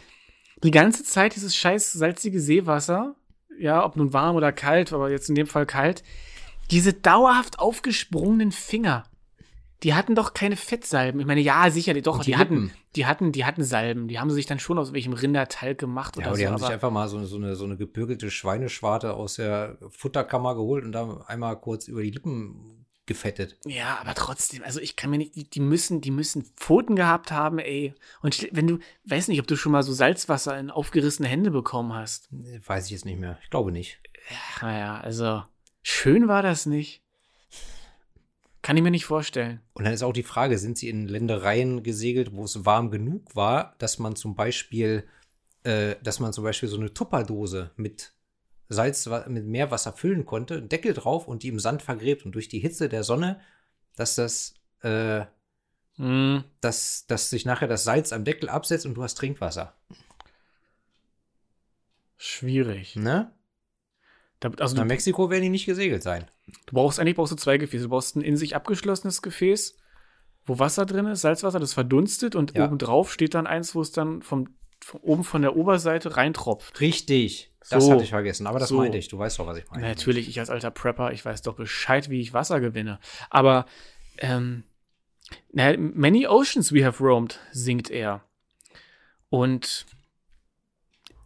die ganze Zeit dieses scheiß salzige Seewasser, ja, ob nun warm oder kalt, aber jetzt in dem Fall kalt, diese dauerhaft aufgesprungenen Finger. Die hatten doch keine Fettsalben. Ich meine, ja, sicher, die- doch, die,
die
hatten, die hatten, die hatten Salben. Die haben sie sich dann schon aus welchem Rindertalg gemacht
Ja,
oder
aber die
so.
haben sich einfach mal so, so, eine, so eine gebürgelte Schweineschwarte aus der Futterkammer geholt und dann einmal kurz über die Lippen gefettet.
Ja, aber trotzdem, also ich kann mir nicht, die, die müssen, die müssen Pfoten gehabt haben, ey. Und wenn du, weiß nicht, ob du schon mal so Salzwasser in aufgerissene Hände bekommen hast.
Weiß ich jetzt nicht mehr. Ich glaube nicht.
Naja, also schön war das nicht. Kann ich mir nicht vorstellen.
Und dann ist auch die Frage, sind sie in Ländereien gesegelt, wo es warm genug war, dass man zum Beispiel, äh, dass man zum Beispiel so eine Tupperdose mit Salz, mit Meerwasser füllen konnte, einen Deckel drauf und die im Sand vergräbt und durch die Hitze der Sonne, dass das, äh,
Hm,
dass, dass sich nachher das Salz am Deckel absetzt und du hast Trinkwasser.
schwierig.
Ne?
Da, also
Nach Mexiko werden die nicht gesegelt sein.
Du brauchst eigentlich brauchst du zwei Gefäße. Du brauchst ein in sich abgeschlossenes Gefäß, wo Wasser drin ist, Salzwasser, das verdunstet und
Ja.
obendrauf steht dann eins, wo es dann vom, von oben von der Oberseite reintropft.
Richtig. Das
So.
hatte ich vergessen. Aber das
So.
meinte ich. Du weißt doch, was ich meine.
Na, natürlich, ich als alter Prepper, ich weiß doch Bescheid, wie ich Wasser gewinne. Aber, ähm, na, many oceans we have roamed, singt er. Und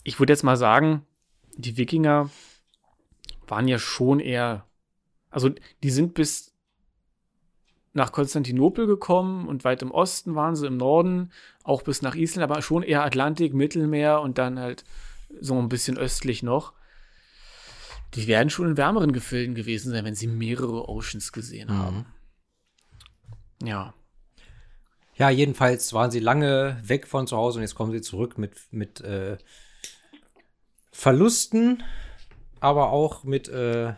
ich würde jetzt mal sagen, die Wikinger waren ja schon eher, also die sind bis nach Konstantinopel gekommen und weit im Osten waren sie, im Norden, auch bis nach Island, aber schon eher Atlantik, Mittelmeer und dann halt so ein bisschen östlich noch. Die werden schon in wärmeren Gefilden gewesen sein, wenn sie mehrere Oceans gesehen
Mhm.
haben. Ja.
Ja, jedenfalls waren sie lange weg von zu Hause und jetzt kommen sie zurück mit, mit äh, Verlusten, aber auch mit äh,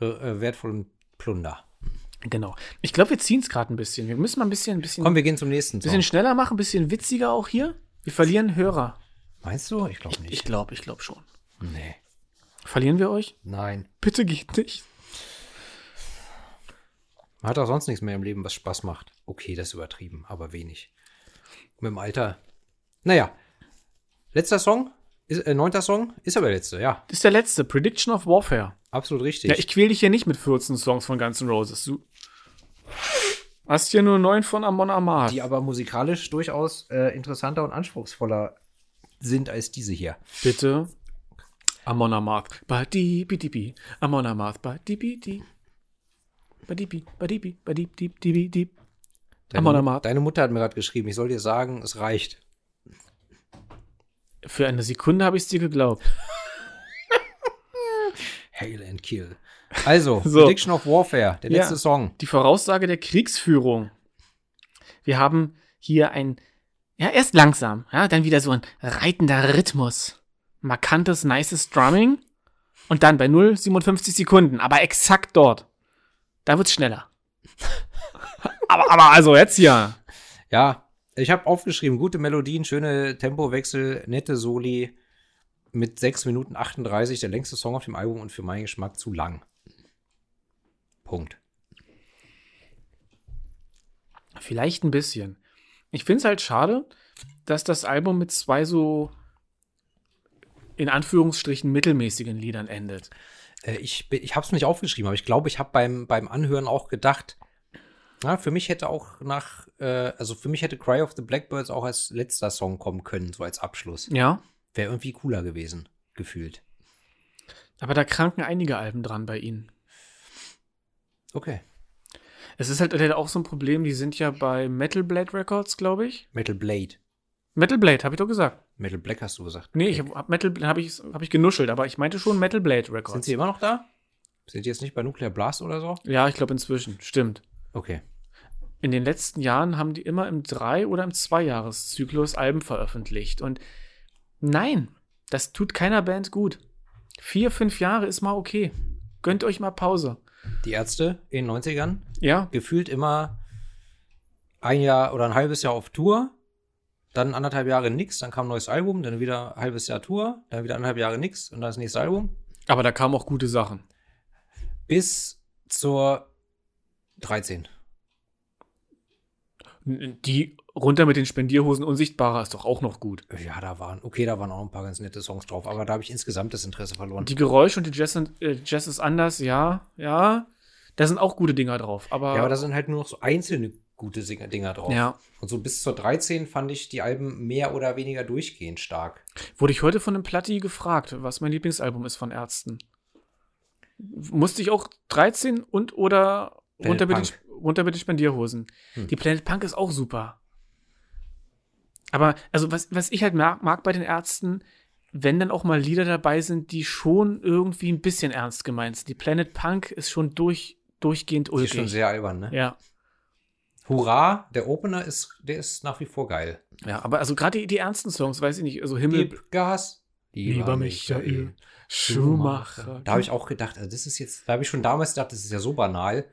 äh, äh, wertvollem Plunder.
Genau. Ich glaube, wir ziehen es gerade ein bisschen. Wir müssen mal ein bisschen, ein bisschen,
Komm, wir gehen zum nächsten
bisschen
Song.
schneller machen, ein bisschen witziger auch hier. Wir verlieren Hörer.
Meinst du? Ich glaube nicht.
Ich glaube, ich glaube schon.
nee.
Verlieren wir euch?
Nein.
Bitte geht nicht.
Man hat auch sonst nichts mehr im Leben, was Spaß macht. Okay, das ist übertrieben, aber wenig. Mit dem Alter. Naja. Letzter Song? Ist, äh, neunter Song? Ist aber der letzte, ja.
Das ist der letzte, Prediction of Warfare.
Absolut richtig.
Ja, ich quäl dich hier nicht mit 14 Songs von Guns N' Roses. Du hast hier nur neun von Amon Amarth.
die aber musikalisch durchaus äh, interessanter und anspruchsvoller sind als diese hier.
Bitte. Amon Amarth. Badi, bidi, bi. Amon Amarth. Badi, bidi. Badi, bi. Badi, bi. Badi, di, di, di, di. Amon Amarth.
deine Mutter hat mir gerade geschrieben, ich soll dir sagen, es reicht.
Für eine Sekunde habe ich es dir geglaubt.
Hail and Kill. Also,
So.
Prediction of Warfare, der
Ja.
letzte Song.
Die Voraussage der Kriegsführung. Wir haben hier ein, ja, erst langsam, ja, dann wieder so ein reitender Rhythmus. Markantes, nices Drumming. Und dann bei 0,57 Sekunden, aber exakt dort. Da wird's schneller. aber, aber also jetzt hier.
Ja, ich habe aufgeschrieben, gute Melodien, schöne Tempowechsel, nette Soli mit 6 Minuten 38, der längste Song auf dem Album und für meinen Geschmack zu lang. Punkt.
Vielleicht ein bisschen. Ich find's halt schade, dass das Album mit zwei so in Anführungsstrichen mittelmäßigen Liedern endet.
Äh, ich ich habe es nicht aufgeschrieben, aber ich glaube, ich habe beim, beim Anhören auch gedacht, na, für mich hätte auch nach, äh, also für mich hätte Cry of the Blackbirds auch als letzter Song kommen können, so als Abschluss.
Ja.
Wäre irgendwie cooler gewesen, gefühlt.
Aber da kranken einige Alben dran bei ihnen.
Okay.
Es ist halt halt auch so ein Problem, die sind ja bei Metal Blade Records, glaube ich.
Metal Blade.
Metal Blade, habe ich doch gesagt.
Metal Black hast du gesagt.
Nee, ich hab, hab Metal habe ich, hab ich genuschelt, aber ich meinte schon Metal Blade Records.
Sind sie immer noch da? Sind die jetzt nicht bei Nuclear Blast oder so?
Ja, ich glaube inzwischen. Stimmt.
Okay.
In den letzten Jahren haben die immer im Drei- oder im Zweijahreszyklus Alben veröffentlicht. Und nein, das tut keiner Band gut. Vier, fünf Jahre ist mal okay. Gönnt euch mal Pause.
Die Ärzte in den 90ern,
Ja,
gefühlt immer ein Jahr oder ein halbes Jahr auf Tour, dann anderthalb Jahre nix, dann kam ein neues Album, dann wieder ein halbes Jahr Tour, dann wieder anderthalb Jahre nix und dann das nächste Album.
aber da kamen auch gute Sachen.
Bis zur 13.
Die runter mit den Spendierhosen unsichtbarer ist doch auch noch gut.
Ja, da waren, okay, da waren auch ein paar ganz nette Songs drauf, aber da habe ich insgesamt das Interesse verloren.
Die Geräusche und die Jazz, und, äh, Jazz ist anders, ja, ja. Da sind auch gute Dinger drauf. Aber,
ja, aber da sind halt nur noch so einzelne gute Dinger drauf.
Ja.
Und so bis zur 13 fand ich die Alben mehr oder weniger durchgehend stark.
Wurde ich heute von einem Platti gefragt, was mein Lieblingsalbum ist von Ärzten. Musste ich auch 13 und oder
Planet
runter mit, den,
Punk.
Runter mit den Spendierhosen.
Hm.
Die Planet Punk ist auch super. Aber, also, was, was ich halt mag, mag bei den Ärzten, wenn dann auch mal Lieder dabei sind, die schon irgendwie ein bisschen ernst gemeint sind. Die Planet Punk ist schon durch, durchgehend
Die
ulkig.
ist schon sehr albern, ne?
ja.
Hurra, der Opener ist, der ist nach wie vor geil.
ja, aber also gerade die, die ernsten Songs, weiß ich nicht, also Himmel,
Gib Gas.
Lieber Michael Schumacher.
Da habe ich auch gedacht, also das ist jetzt, da habe ich schon damals gedacht, das ist ja so banal.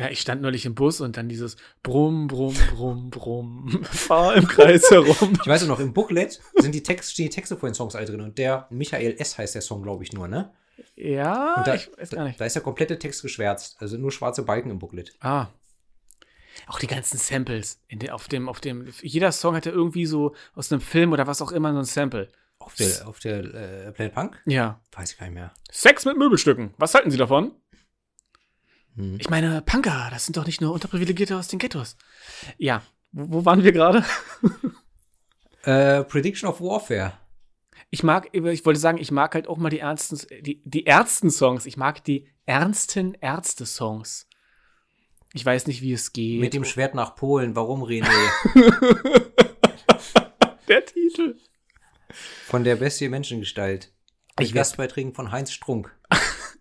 Ja, ich stand neulich im Bus und dann dieses Brumm, Brumm, Brumm, Brumm. Fahr im Kreis herum.
Ich weiß noch, im Booklet sind die, Text, stehen die Texte von den Songs alle drin und der Michael S. heißt der Song, glaube ich, nur, ne?
Ja,
Und da,
ich weiß gar nicht.
da ist der komplette Text geschwärzt, also nur schwarze Balken im Booklet.
Ah. Auch die ganzen Samples. Der, auf dem, auf dem, jeder Song hat ja irgendwie so aus einem Film oder was auch immer so ein Sample.
Auf der, auf der äh, Planet Punk?
Ja.
Weiß ich gar nicht mehr.
Sex mit Möbelstücken. Was halten Sie davon?
Hm.
Ich meine, Punker, das sind doch nicht nur Unterprivilegierte aus den Ghettos. Ja. Wo, wo waren wir gerade?
Äh, Prediction of Warfare.
Ich mag, ich wollte sagen, ich mag halt auch mal die ernsten, die, die Ärzten-Songs. Ich mag die ernsten Ärzte-Songs. Ich weiß nicht, wie es geht.
Mit dem Schwert nach Polen. Warum, René?
der Titel.
Von der Bestie Menschengestalt.
Ich
Mit
werd-
Gastbeiträgen von Heinz Strunk.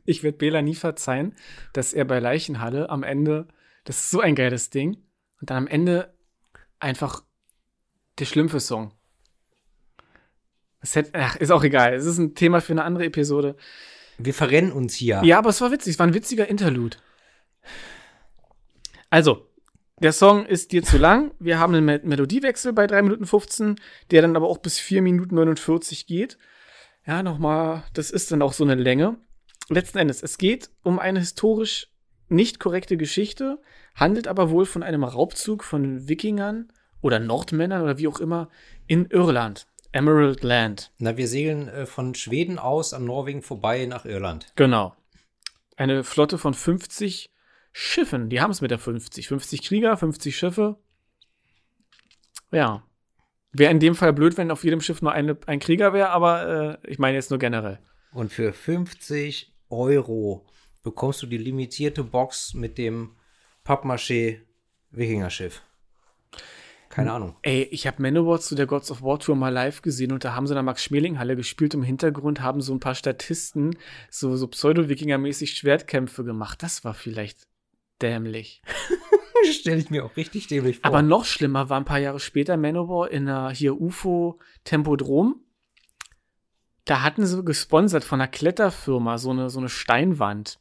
Ich werde Bela nie verzeihen, dass er bei Leichenhalle am Ende, das ist so ein geiles Ding, und dann am Ende einfach der Schlümpfe-Song. Das hätte, ach, ist auch egal. Es ist ein Thema für eine andere Episode.
Wir verrennen uns hier.
Ja, aber es war witzig. Es war ein witziger Interlude. Also, der Song ist dir zu lang. Wir haben einen Me Melodiewechsel bei 3 Minuten 15, der dann aber auch bis 4 Minuten 49 geht. Ja, nochmal, das ist dann auch so eine Länge. Letzten Endes, es geht um eine historisch nicht korrekte Geschichte, handelt aber wohl von einem Raubzug von Wikingern oder Nordmännern oder wie auch immer in Irland. Emerald Land.
Na, wir segeln äh, von Schweden aus an Norwegen vorbei nach Irland.
Genau. Eine Flotte von 50 Schiffen. Die haben es mit der 50. 50 Krieger, 50 Schiffe. Ja. Wäre in dem Fall blöd, wenn auf jedem Schiff nur eine, ein Krieger wäre, aber äh, ich meine jetzt nur generell.
Und für 50 Euro bekommst du die limitierte Box mit dem Pappmaché Wikingerschiff. Keine Ahnung.
Ey, ich habe Manowar zu der Gods of War Tour mal live gesehen und da haben sie in der Max-Schmeling-Halle gespielt. Im Hintergrund haben so ein paar Statisten so, so Pseudo-Wikinger-mäßig Schwertkämpfe gemacht. Das war vielleicht dämlich.
Stelle ich mir auch richtig dämlich vor.
Aber noch schlimmer war ein paar Jahre später Manowar in einer hier UFO Tempodrom. Da hatten sie gesponsert von einer Kletterfirma so eine, so eine Steinwand.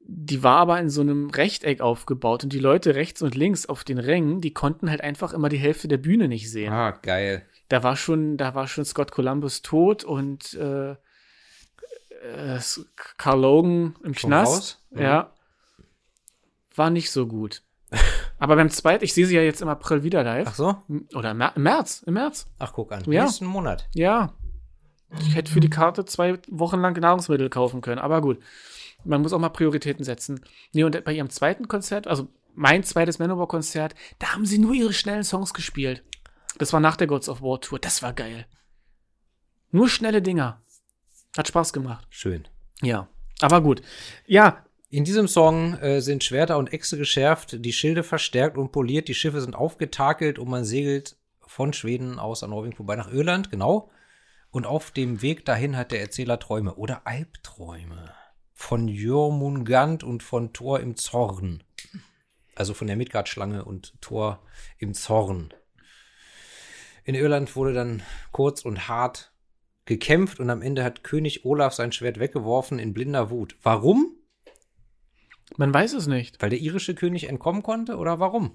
Die war aber in so einem Rechteck aufgebaut und die Leute rechts und links auf den Rängen, die konnten halt einfach immer die Hälfte der Bühne nicht sehen.
ah, geil.
Da war schon, da war schon Scott Columbus tot und äh, äh, Carl Logan im
Schon
Knast.
Mhm.
Ja. War nicht so gut. Aber beim zweiten, ich sehe sie ja jetzt im April wieder live.
Ach so?
Oder im März, im März.
Ach, guck an.
Ja.
Nächsten Monat.
Ja. Ich hätte für die Karte zwei Wochen lang Nahrungsmittel kaufen können. Aber gut. Man muss auch mal Prioritäten setzen. Nee, und bei ihrem zweiten Konzert, also mein zweites Manowar-Konzert, da haben sie nur ihre schnellen Songs gespielt. Das war nach der Gods of War Tour. Das war geil. Nur schnelle Dinger. Hat Spaß gemacht.
Schön.
Ja. Aber gut. Ja,
In diesem Song äh, sind Schwerter und Äxte geschärft, die Schilde verstärkt und poliert, die Schiffe sind aufgetakelt und man segelt von Schweden aus an Norwegen vorbei nach Irland, genau. Und auf dem Weg dahin hat der Erzähler Träume oder Albträume von Jörmungand und von Thor im Zorn. Also von der Midgard-Schlange und Thor im Zorn. In Irland wurde dann kurz und hart gekämpft und am Ende hat König Olaf sein Schwert weggeworfen in blinder Wut. Warum?
man weiß es nicht.
Weil der irische König entkommen konnte oder warum?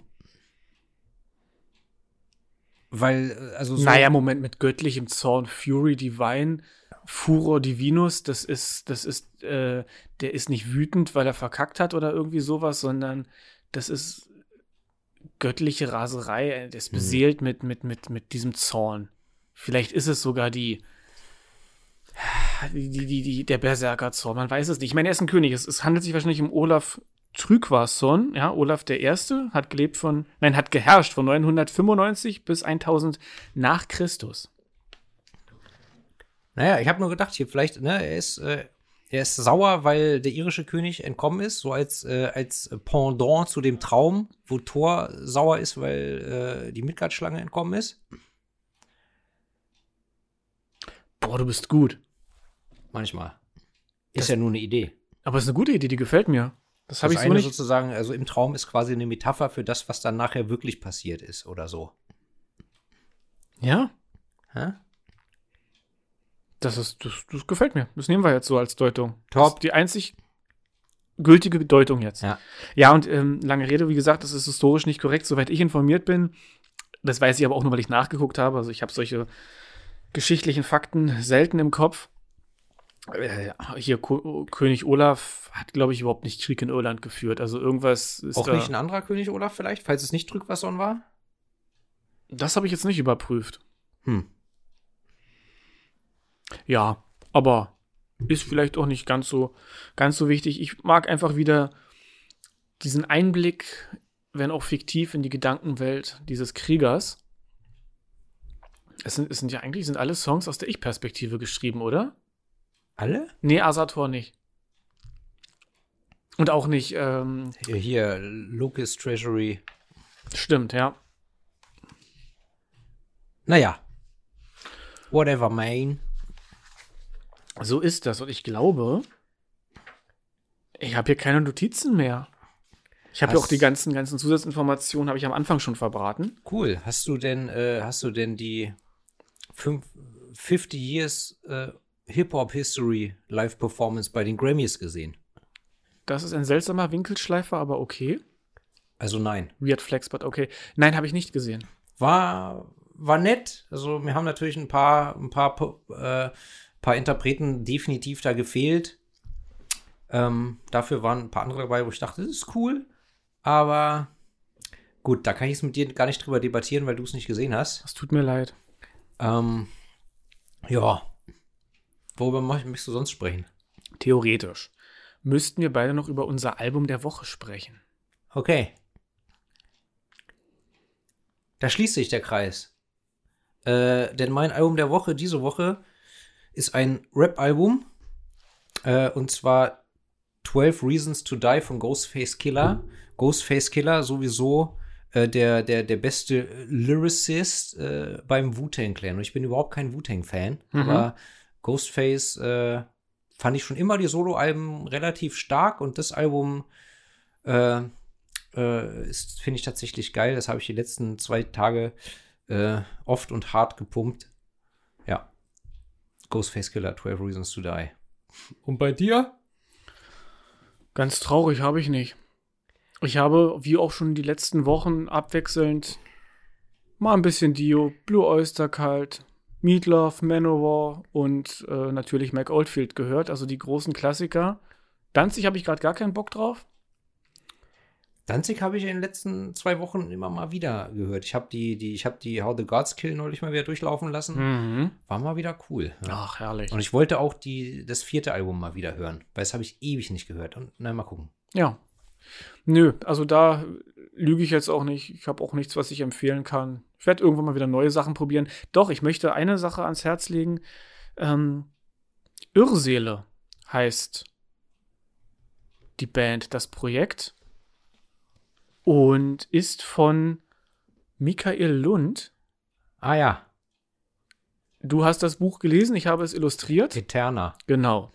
Weil, äh, also so.
Naja, Moment, mit göttlichem Zorn, Fury Divine, Furor Divinus, das ist, das ist, äh, der ist nicht wütend, weil er verkackt hat oder irgendwie sowas, sondern das ist göttliche Raserei, der ist
Mhm.
beseelt mit, mit, mit, mit diesem Zorn. Vielleicht ist es sogar die, die, die, die, die der Berserker-Zorn, man weiß es nicht. Ich meine, er ist ein König, es, es handelt sich wahrscheinlich um Olaf Trygvason, ja, Olaf der Erste, hat gelebt von, nein, hat geherrscht von 995 bis 1000 nach Christus.
Naja, ich habe nur gedacht, hier vielleicht, ne, er ist, äh, er ist sauer, weil der irische König entkommen ist, so als, äh, als Pendant zu dem Traum, wo Thor sauer ist, weil äh, die Midgard-Schlange entkommen ist.
Boah, du bist gut.
Manchmal. Ist
Das-
ja nur eine Idee.
Aber es ist eine gute Idee, die gefällt mir. Das habe ich so nicht.
sozusagen, also im Traum ist quasi eine Metapher für das, was dann nachher wirklich passiert ist oder so.
Ja,
Hä?
das ist, das, das gefällt mir. Das nehmen wir jetzt so als Deutung.
Top.
Das ist die einzig gültige Deutung jetzt.
Ja.
Ja, und ähm, lange Rede, wie gesagt, das ist historisch nicht korrekt, soweit ich informiert bin. Das weiß ich aber auch nur, weil ich nachgeguckt habe. Also ich habe solche geschichtlichen Fakten selten im Kopf. Äh, hier Ko König Olaf hat, glaube ich, überhaupt nicht Krieg in Irland geführt. Also irgendwas ist
Auch
da.
nicht ein anderer König Olaf vielleicht, falls es nicht Trygvasson war?
das habe ich jetzt nicht überprüft.
Hm.
Ja, aber ist vielleicht auch nicht ganz so, ganz so wichtig. Ich mag einfach wieder diesen Einblick, wenn auch fiktiv, in die Gedankenwelt dieses Kriegers. Es sind, es sind ja eigentlich sind alle Songs aus der Ich-Perspektive geschrieben, oder?
Alle?
Nee, Asator nicht. Und auch nicht, ähm,
Hier, hier Lucas Treasury.
stimmt, ja.
Naja. Whatever, Main.
So ist das. Und ich glaube, ich habe hier keine Notizen mehr. Ich habe ja auch die ganzen, ganzen Zusatzinformationen habe ich am Anfang schon verbraten.
Cool. Hast du denn, äh, hast du denn die fünf, 50 Years äh, Hip-Hop History Live Performance bei den Grammys gesehen?
Das ist ein seltsamer Winkelschleifer, aber okay.
Also nein.
Weird Flex, but okay. Nein, habe ich nicht gesehen.
War, war nett. Also mir haben natürlich ein paar, ein paar, äh, paar Interpreten definitiv da gefehlt. Ähm, dafür waren ein paar andere dabei, wo ich dachte, das ist cool. Aber gut, da kann ich es mit dir gar nicht drüber debattieren, weil du es nicht gesehen hast.
Das tut mir leid.
Ähm, ja. Worüber möchtest du sonst sprechen?
Theoretisch müssten wir beide noch über unser Album der Woche sprechen.
Okay. Da schließt sich der Kreis. Äh, denn mein Album der Woche diese Woche ist ein Rap-Album. Äh, und zwar 12 Reasons to Die von Ghostface Killer. Ghostface Killer sowieso äh, der, der, der beste Lyricist äh, beim Wu-Tang Clan. Und ich bin überhaupt kein Wu-Tang-Fan.
Mhm.
Aber Ghostface äh, fand ich schon immer die Solo-Alben relativ stark. Und das Album äh, äh, ist, finde ich tatsächlich geil. Das habe ich die letzten zwei Tage äh, oft und hart gepumpt. Ja. Ghostface Killer, 12 Reasons to Die. Und bei dir?
Ganz traurig habe ich nicht. Ich habe, wie auch schon die letzten Wochen, abwechselnd mal ein bisschen Dio, Blue Oyster Cult, Meatloaf, Manowar und äh, natürlich Mac Oldfield gehört, also die großen Klassiker. Danzig habe ich gerade gar keinen Bock drauf.
Danzig habe ich in den letzten zwei Wochen immer mal wieder gehört. Ich habe die, die, ich habe die How the Gods Kill neulich mal wieder durchlaufen lassen.
Mhm.
War mal wieder cool. Ja.
Ach, herrlich.
Und ich wollte auch die, das vierte Album mal wieder hören, weil das habe ich ewig nicht gehört. Und na, mal gucken.
Ja. Nö, also da lüge ich jetzt auch nicht. Ich habe auch nichts, was ich empfehlen kann. Ich werde irgendwann mal wieder neue Sachen probieren. Doch, ich möchte eine Sache ans Herz legen. Ähm, Irrseele heißt die Band, das Projekt. Und ist von Michael Lund.
Ah ja,
Du hast das Buch gelesen, ich habe es illustriert.
Eterna.
Genau.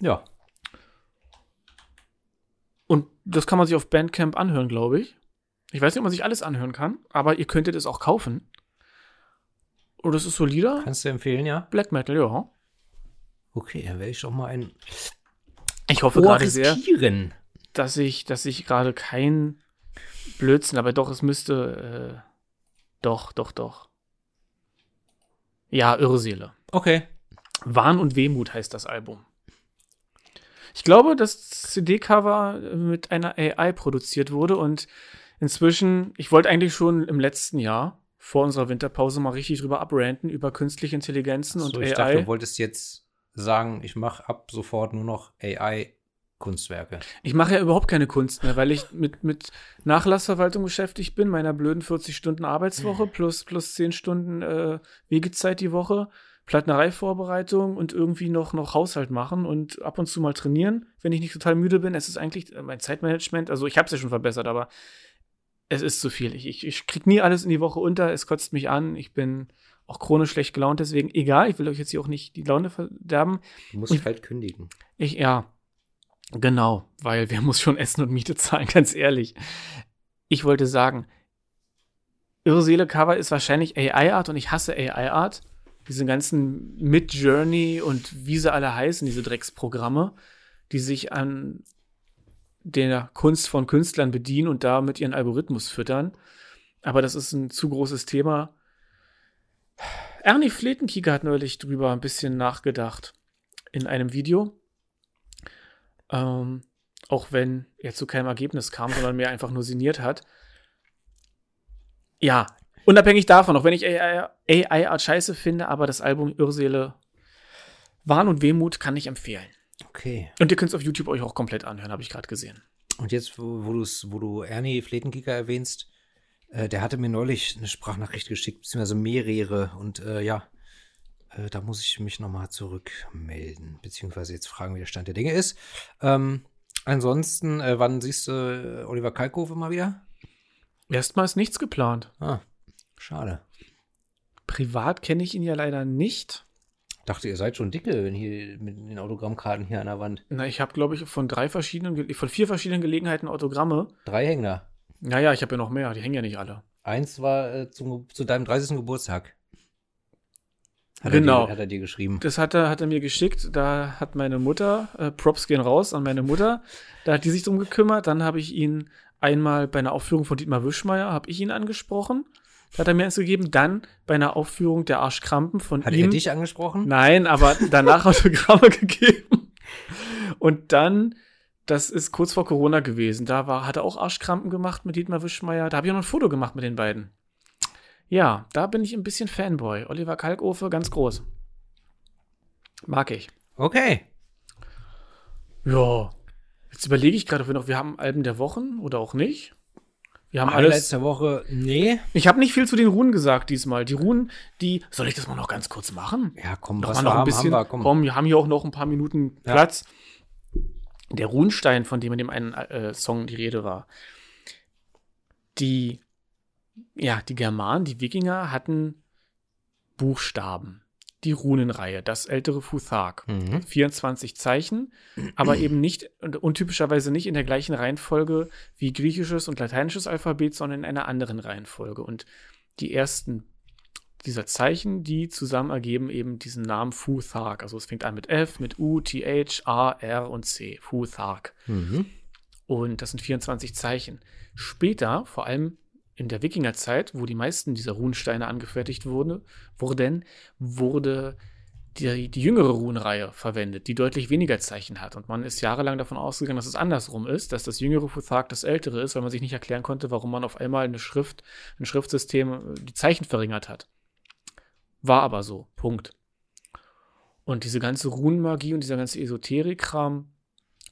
Ja.
Das kann man sich auf Bandcamp anhören, glaube ich. Ich weiß nicht, ob man sich alles anhören kann, aber ihr könntet es auch kaufen. Und das ist solider
Kannst du empfehlen, ja?
Black Metal, ja.
Okay, dann werde ich doch mal ein
Ich hoffe
Ohr
gerade sehr,
riskieren.
dass ich, dass ich gerade kein Blödsinn, aber doch, es müsste, äh, doch, doch, doch. Ja, Irrseele.
Okay.
Wahn und Wehmut heißt das Album. Ich glaube, das CD-Cover mit einer AI produziert wurde und inzwischen, ich wollte eigentlich schon im letzten Jahr vor unserer Winterpause mal richtig drüber abranten, über künstliche Intelligenzen und
So, ich
AI.
dachte, du wolltest jetzt sagen, ich mache ab sofort nur noch AI-Kunstwerke.
Ich mache ja überhaupt keine Kunst mehr, weil ich mit, mit Nachlassverwaltung beschäftigt bin, meiner blöden 40 Stunden Arbeitswoche plus, plus 10 Stunden äh, Wegezeit die Woche, Plattenereivorbereitung und irgendwie noch, noch Haushalt machen und ab und zu mal trainieren, wenn ich nicht total müde bin. Es ist eigentlich äh, mein Zeitmanagement, also ich habe es ja schon verbessert, aber es ist zu viel. Ich, ich, ich krieg nie alles in die Woche unter, es kotzt mich an, ich bin auch chronisch schlecht gelaunt, deswegen egal, ich will euch jetzt hier auch nicht die Laune verderben.
Du musst
Ich-
halt kündigen.
Ich, ja, genau, weil wer muss schon Essen und Miete zahlen, ganz ehrlich. Ich wollte sagen, Irrseele Cover ist wahrscheinlich AI-Art und ich hasse AI-Art. Diese ganzen Mid-Journey und wie sie alle heißen, diese Drecksprogramme, die sich an der Kunst von Künstlern bedienen und damit ihren Algorithmus füttern. Aber das ist ein zu großes Thema. Ernie Fletenkieger hat neulich drüber ein bisschen nachgedacht in einem Video. Ähm, auch wenn er zu keinem Ergebnis kam, sondern mehr einfach nur sinniert hat. Ja, unabhängig davon, auch wenn ich AI, AI-Art scheiße finde, aber das Album Irrseele Wahn und Wehmut kann ich empfehlen.
Okay.
Und ihr könnt es auf YouTube euch auch komplett anhören, habe ich gerade gesehen.
Und jetzt, wo, wo, du's, wo du Ernie Fletenkicker erwähnst, äh, der hatte mir neulich eine Sprachnachricht geschickt, beziehungsweise mehrere. Und äh, ja, äh, da muss ich mich nochmal zurückmelden, beziehungsweise jetzt fragen, wie der Stand der Dinge ist. Ähm, ansonsten, äh, wann siehst du äh, Oliver Kalkofe mal wieder?
Erstmal ist nichts geplant.
Ah, schade.
Privat kenne ich ihn ja leider nicht.
Dachte, ihr seid schon dicke, wenn hier mit den Autogrammkarten hier an der Wand.
Na, ich habe, glaube ich, von drei verschiedenen, von vier verschiedenen Gelegenheiten Autogramme.
Drei hängen da.
Naja, ich habe ja noch mehr, die hängen ja nicht alle.
Eins war äh, zum, zu deinem 30. Geburtstag. Hat
Genau.
Er dir, hat er dir geschrieben.
Das hat er, hat er mir geschickt. Da hat meine Mutter, äh, Props gehen raus an meine Mutter, da hat die sich drum gekümmert. Dann habe ich ihn einmal bei einer Aufführung von Dietmar Wischmeier, habe ich ihn angesprochen. Da hat er mir eins gegeben. Dann bei einer Aufführung der Arschkrampen von
Hat
ihm.
er dich angesprochen?
Nein, aber danach Autogramme gegeben. Und dann, das ist kurz vor Corona gewesen, da war, hat er auch Arschkrampen gemacht mit Dietmar Wischmeier. Da habe ich auch noch ein Foto gemacht mit den beiden. Ja, da bin ich ein bisschen Fanboy. Oliver Kalkofe, ganz groß. Mag ich.
Okay.
Ja. Jetzt überlege ich gerade, ob wir noch, wir haben Alben der Wochen oder auch nicht. Wir haben
Highlights
alles.
der Woche, nee.
Ich habe nicht viel zu den Runen gesagt diesmal. Die Runen, die. Soll ich das mal noch ganz kurz machen?
Ja, komm,
Noch
was
noch ein bisschen.
haben wir, komm.
komm, wir haben hier auch noch ein paar Minuten
Ja.
Platz. Der Runenstein, von dem in dem einen äh, Song die Rede war. Die, ja, die Germanen, die Wikinger hatten Buchstaben. Die Runenreihe, das ältere Futhag.
Mhm.
24 Zeichen, aber eben nicht und untypischerweise nicht in der gleichen Reihenfolge wie griechisches und lateinisches Alphabet, sondern in einer anderen Reihenfolge. Und die ersten dieser Zeichen, die zusammen ergeben eben diesen Namen Futhag. Also es fängt an mit F, mit U, TH, A, R und C. Futhag.
Mhm.
Und das sind 24 Zeichen. Später, vor allem in der Wikingerzeit, wo die meisten dieser Runensteine angefertigt wurde, wurden, wurde die, die jüngere Runenreihe verwendet, die deutlich weniger Zeichen hat. Und man ist jahrelang davon ausgegangen, dass es andersrum ist, dass das jüngere Futhag das ältere ist, weil man sich nicht erklären konnte, warum man auf einmal eine Schrift, ein Schriftsystem äh, die Zeichen verringert hat. War aber so. Punkt. Und diese ganze Runenmagie und dieser ganze Esoterik-Kram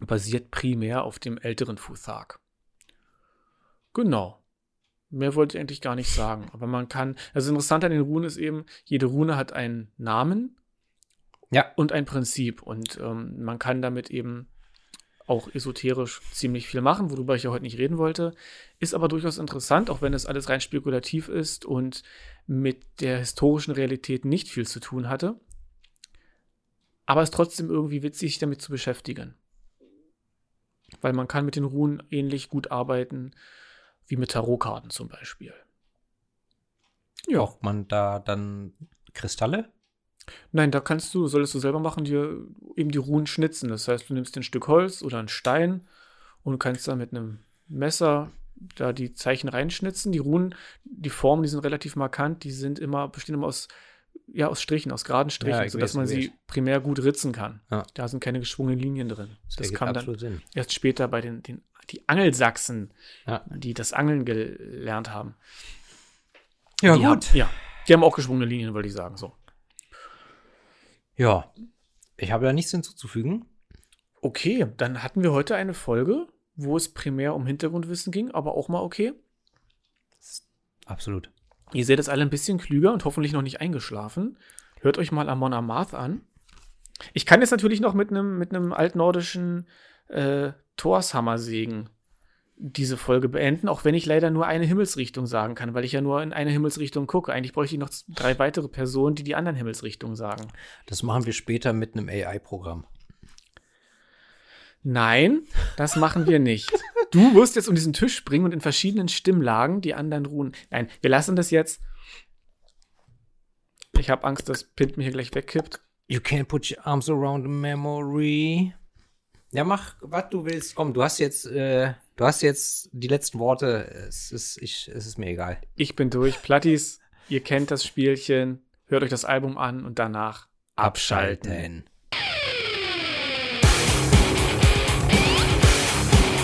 basiert primär auf dem älteren Futhag. Genau. Mehr wollte ich eigentlich gar nicht sagen. Aber man kann, also interessant an den Runen ist eben, jede Rune hat einen Namen
Ja.
und ein Prinzip. Und ähm, man kann damit eben auch esoterisch ziemlich viel machen, worüber ich ja heute nicht reden wollte. Ist aber durchaus interessant, auch wenn es alles rein spekulativ ist und mit der historischen Realität nicht viel zu tun hatte. Aber es ist trotzdem irgendwie witzig, sich damit zu beschäftigen. Weil man kann mit den Runen ähnlich gut arbeiten wie mit Tarotkarten zum Beispiel. Ja.
Braucht man da dann Kristalle?
Nein, da kannst du, solltest du selber machen, dir eben die Runen schnitzen. Das heißt, du nimmst ein Stück Holz oder einen Stein und kannst da mit einem Messer da die Zeichen reinschnitzen. Die Runen, die Formen, die sind relativ markant, die sind immer, bestehen immer aus, ja, aus Strichen, aus geraden Strichen,
Ja,
sodass man sie primär gut ritzen kann.
Ja.
Da sind keine geschwungenen Linien drin. Das
gibt
kam dann
Sinn.
erst später bei den, den die Angelsachsen,
Ja.
die das Angeln gelernt haben.
Ja,
die Haben, ja, die haben auch geschwungene Linien, wollte ich sagen. So.
Ja. Ich habe da nichts hinzuzufügen.
Okay, dann hatten wir heute eine Folge, wo es primär um Hintergrundwissen ging, aber auch mal okay.
Absolut.
Ihr seht es alle ein bisschen klüger und hoffentlich noch nicht eingeschlafen. Hört euch mal Amon Amarth an. Ich kann jetzt natürlich noch mit einem mit einem altnordischen äh, Torshammer-Segen diese Folge beenden, auch wenn ich leider nur eine Himmelsrichtung sagen kann, weil ich ja nur in eine Himmelsrichtung gucke. Eigentlich bräuchte ich noch drei weitere Personen, die die anderen Himmelsrichtungen sagen.
Das machen wir später mit einem AI-Programm.
Nein, das machen wir nicht. Du wirst jetzt um diesen Tisch springen und in verschiedenen Stimmlagen die anderen ruhen. Nein, wir lassen das jetzt. Ich habe Angst, dass Pint mir hier gleich wegkippt.
You can't put your arms around a memory. Ja, mach, was du willst. Komm, du hast jetzt, äh, du hast jetzt die letzten Worte. Es ist, ich, es ist mir egal.
Ich bin durch. Plattis, ihr kennt das Spielchen. Hört euch das Album an und danach abschalten.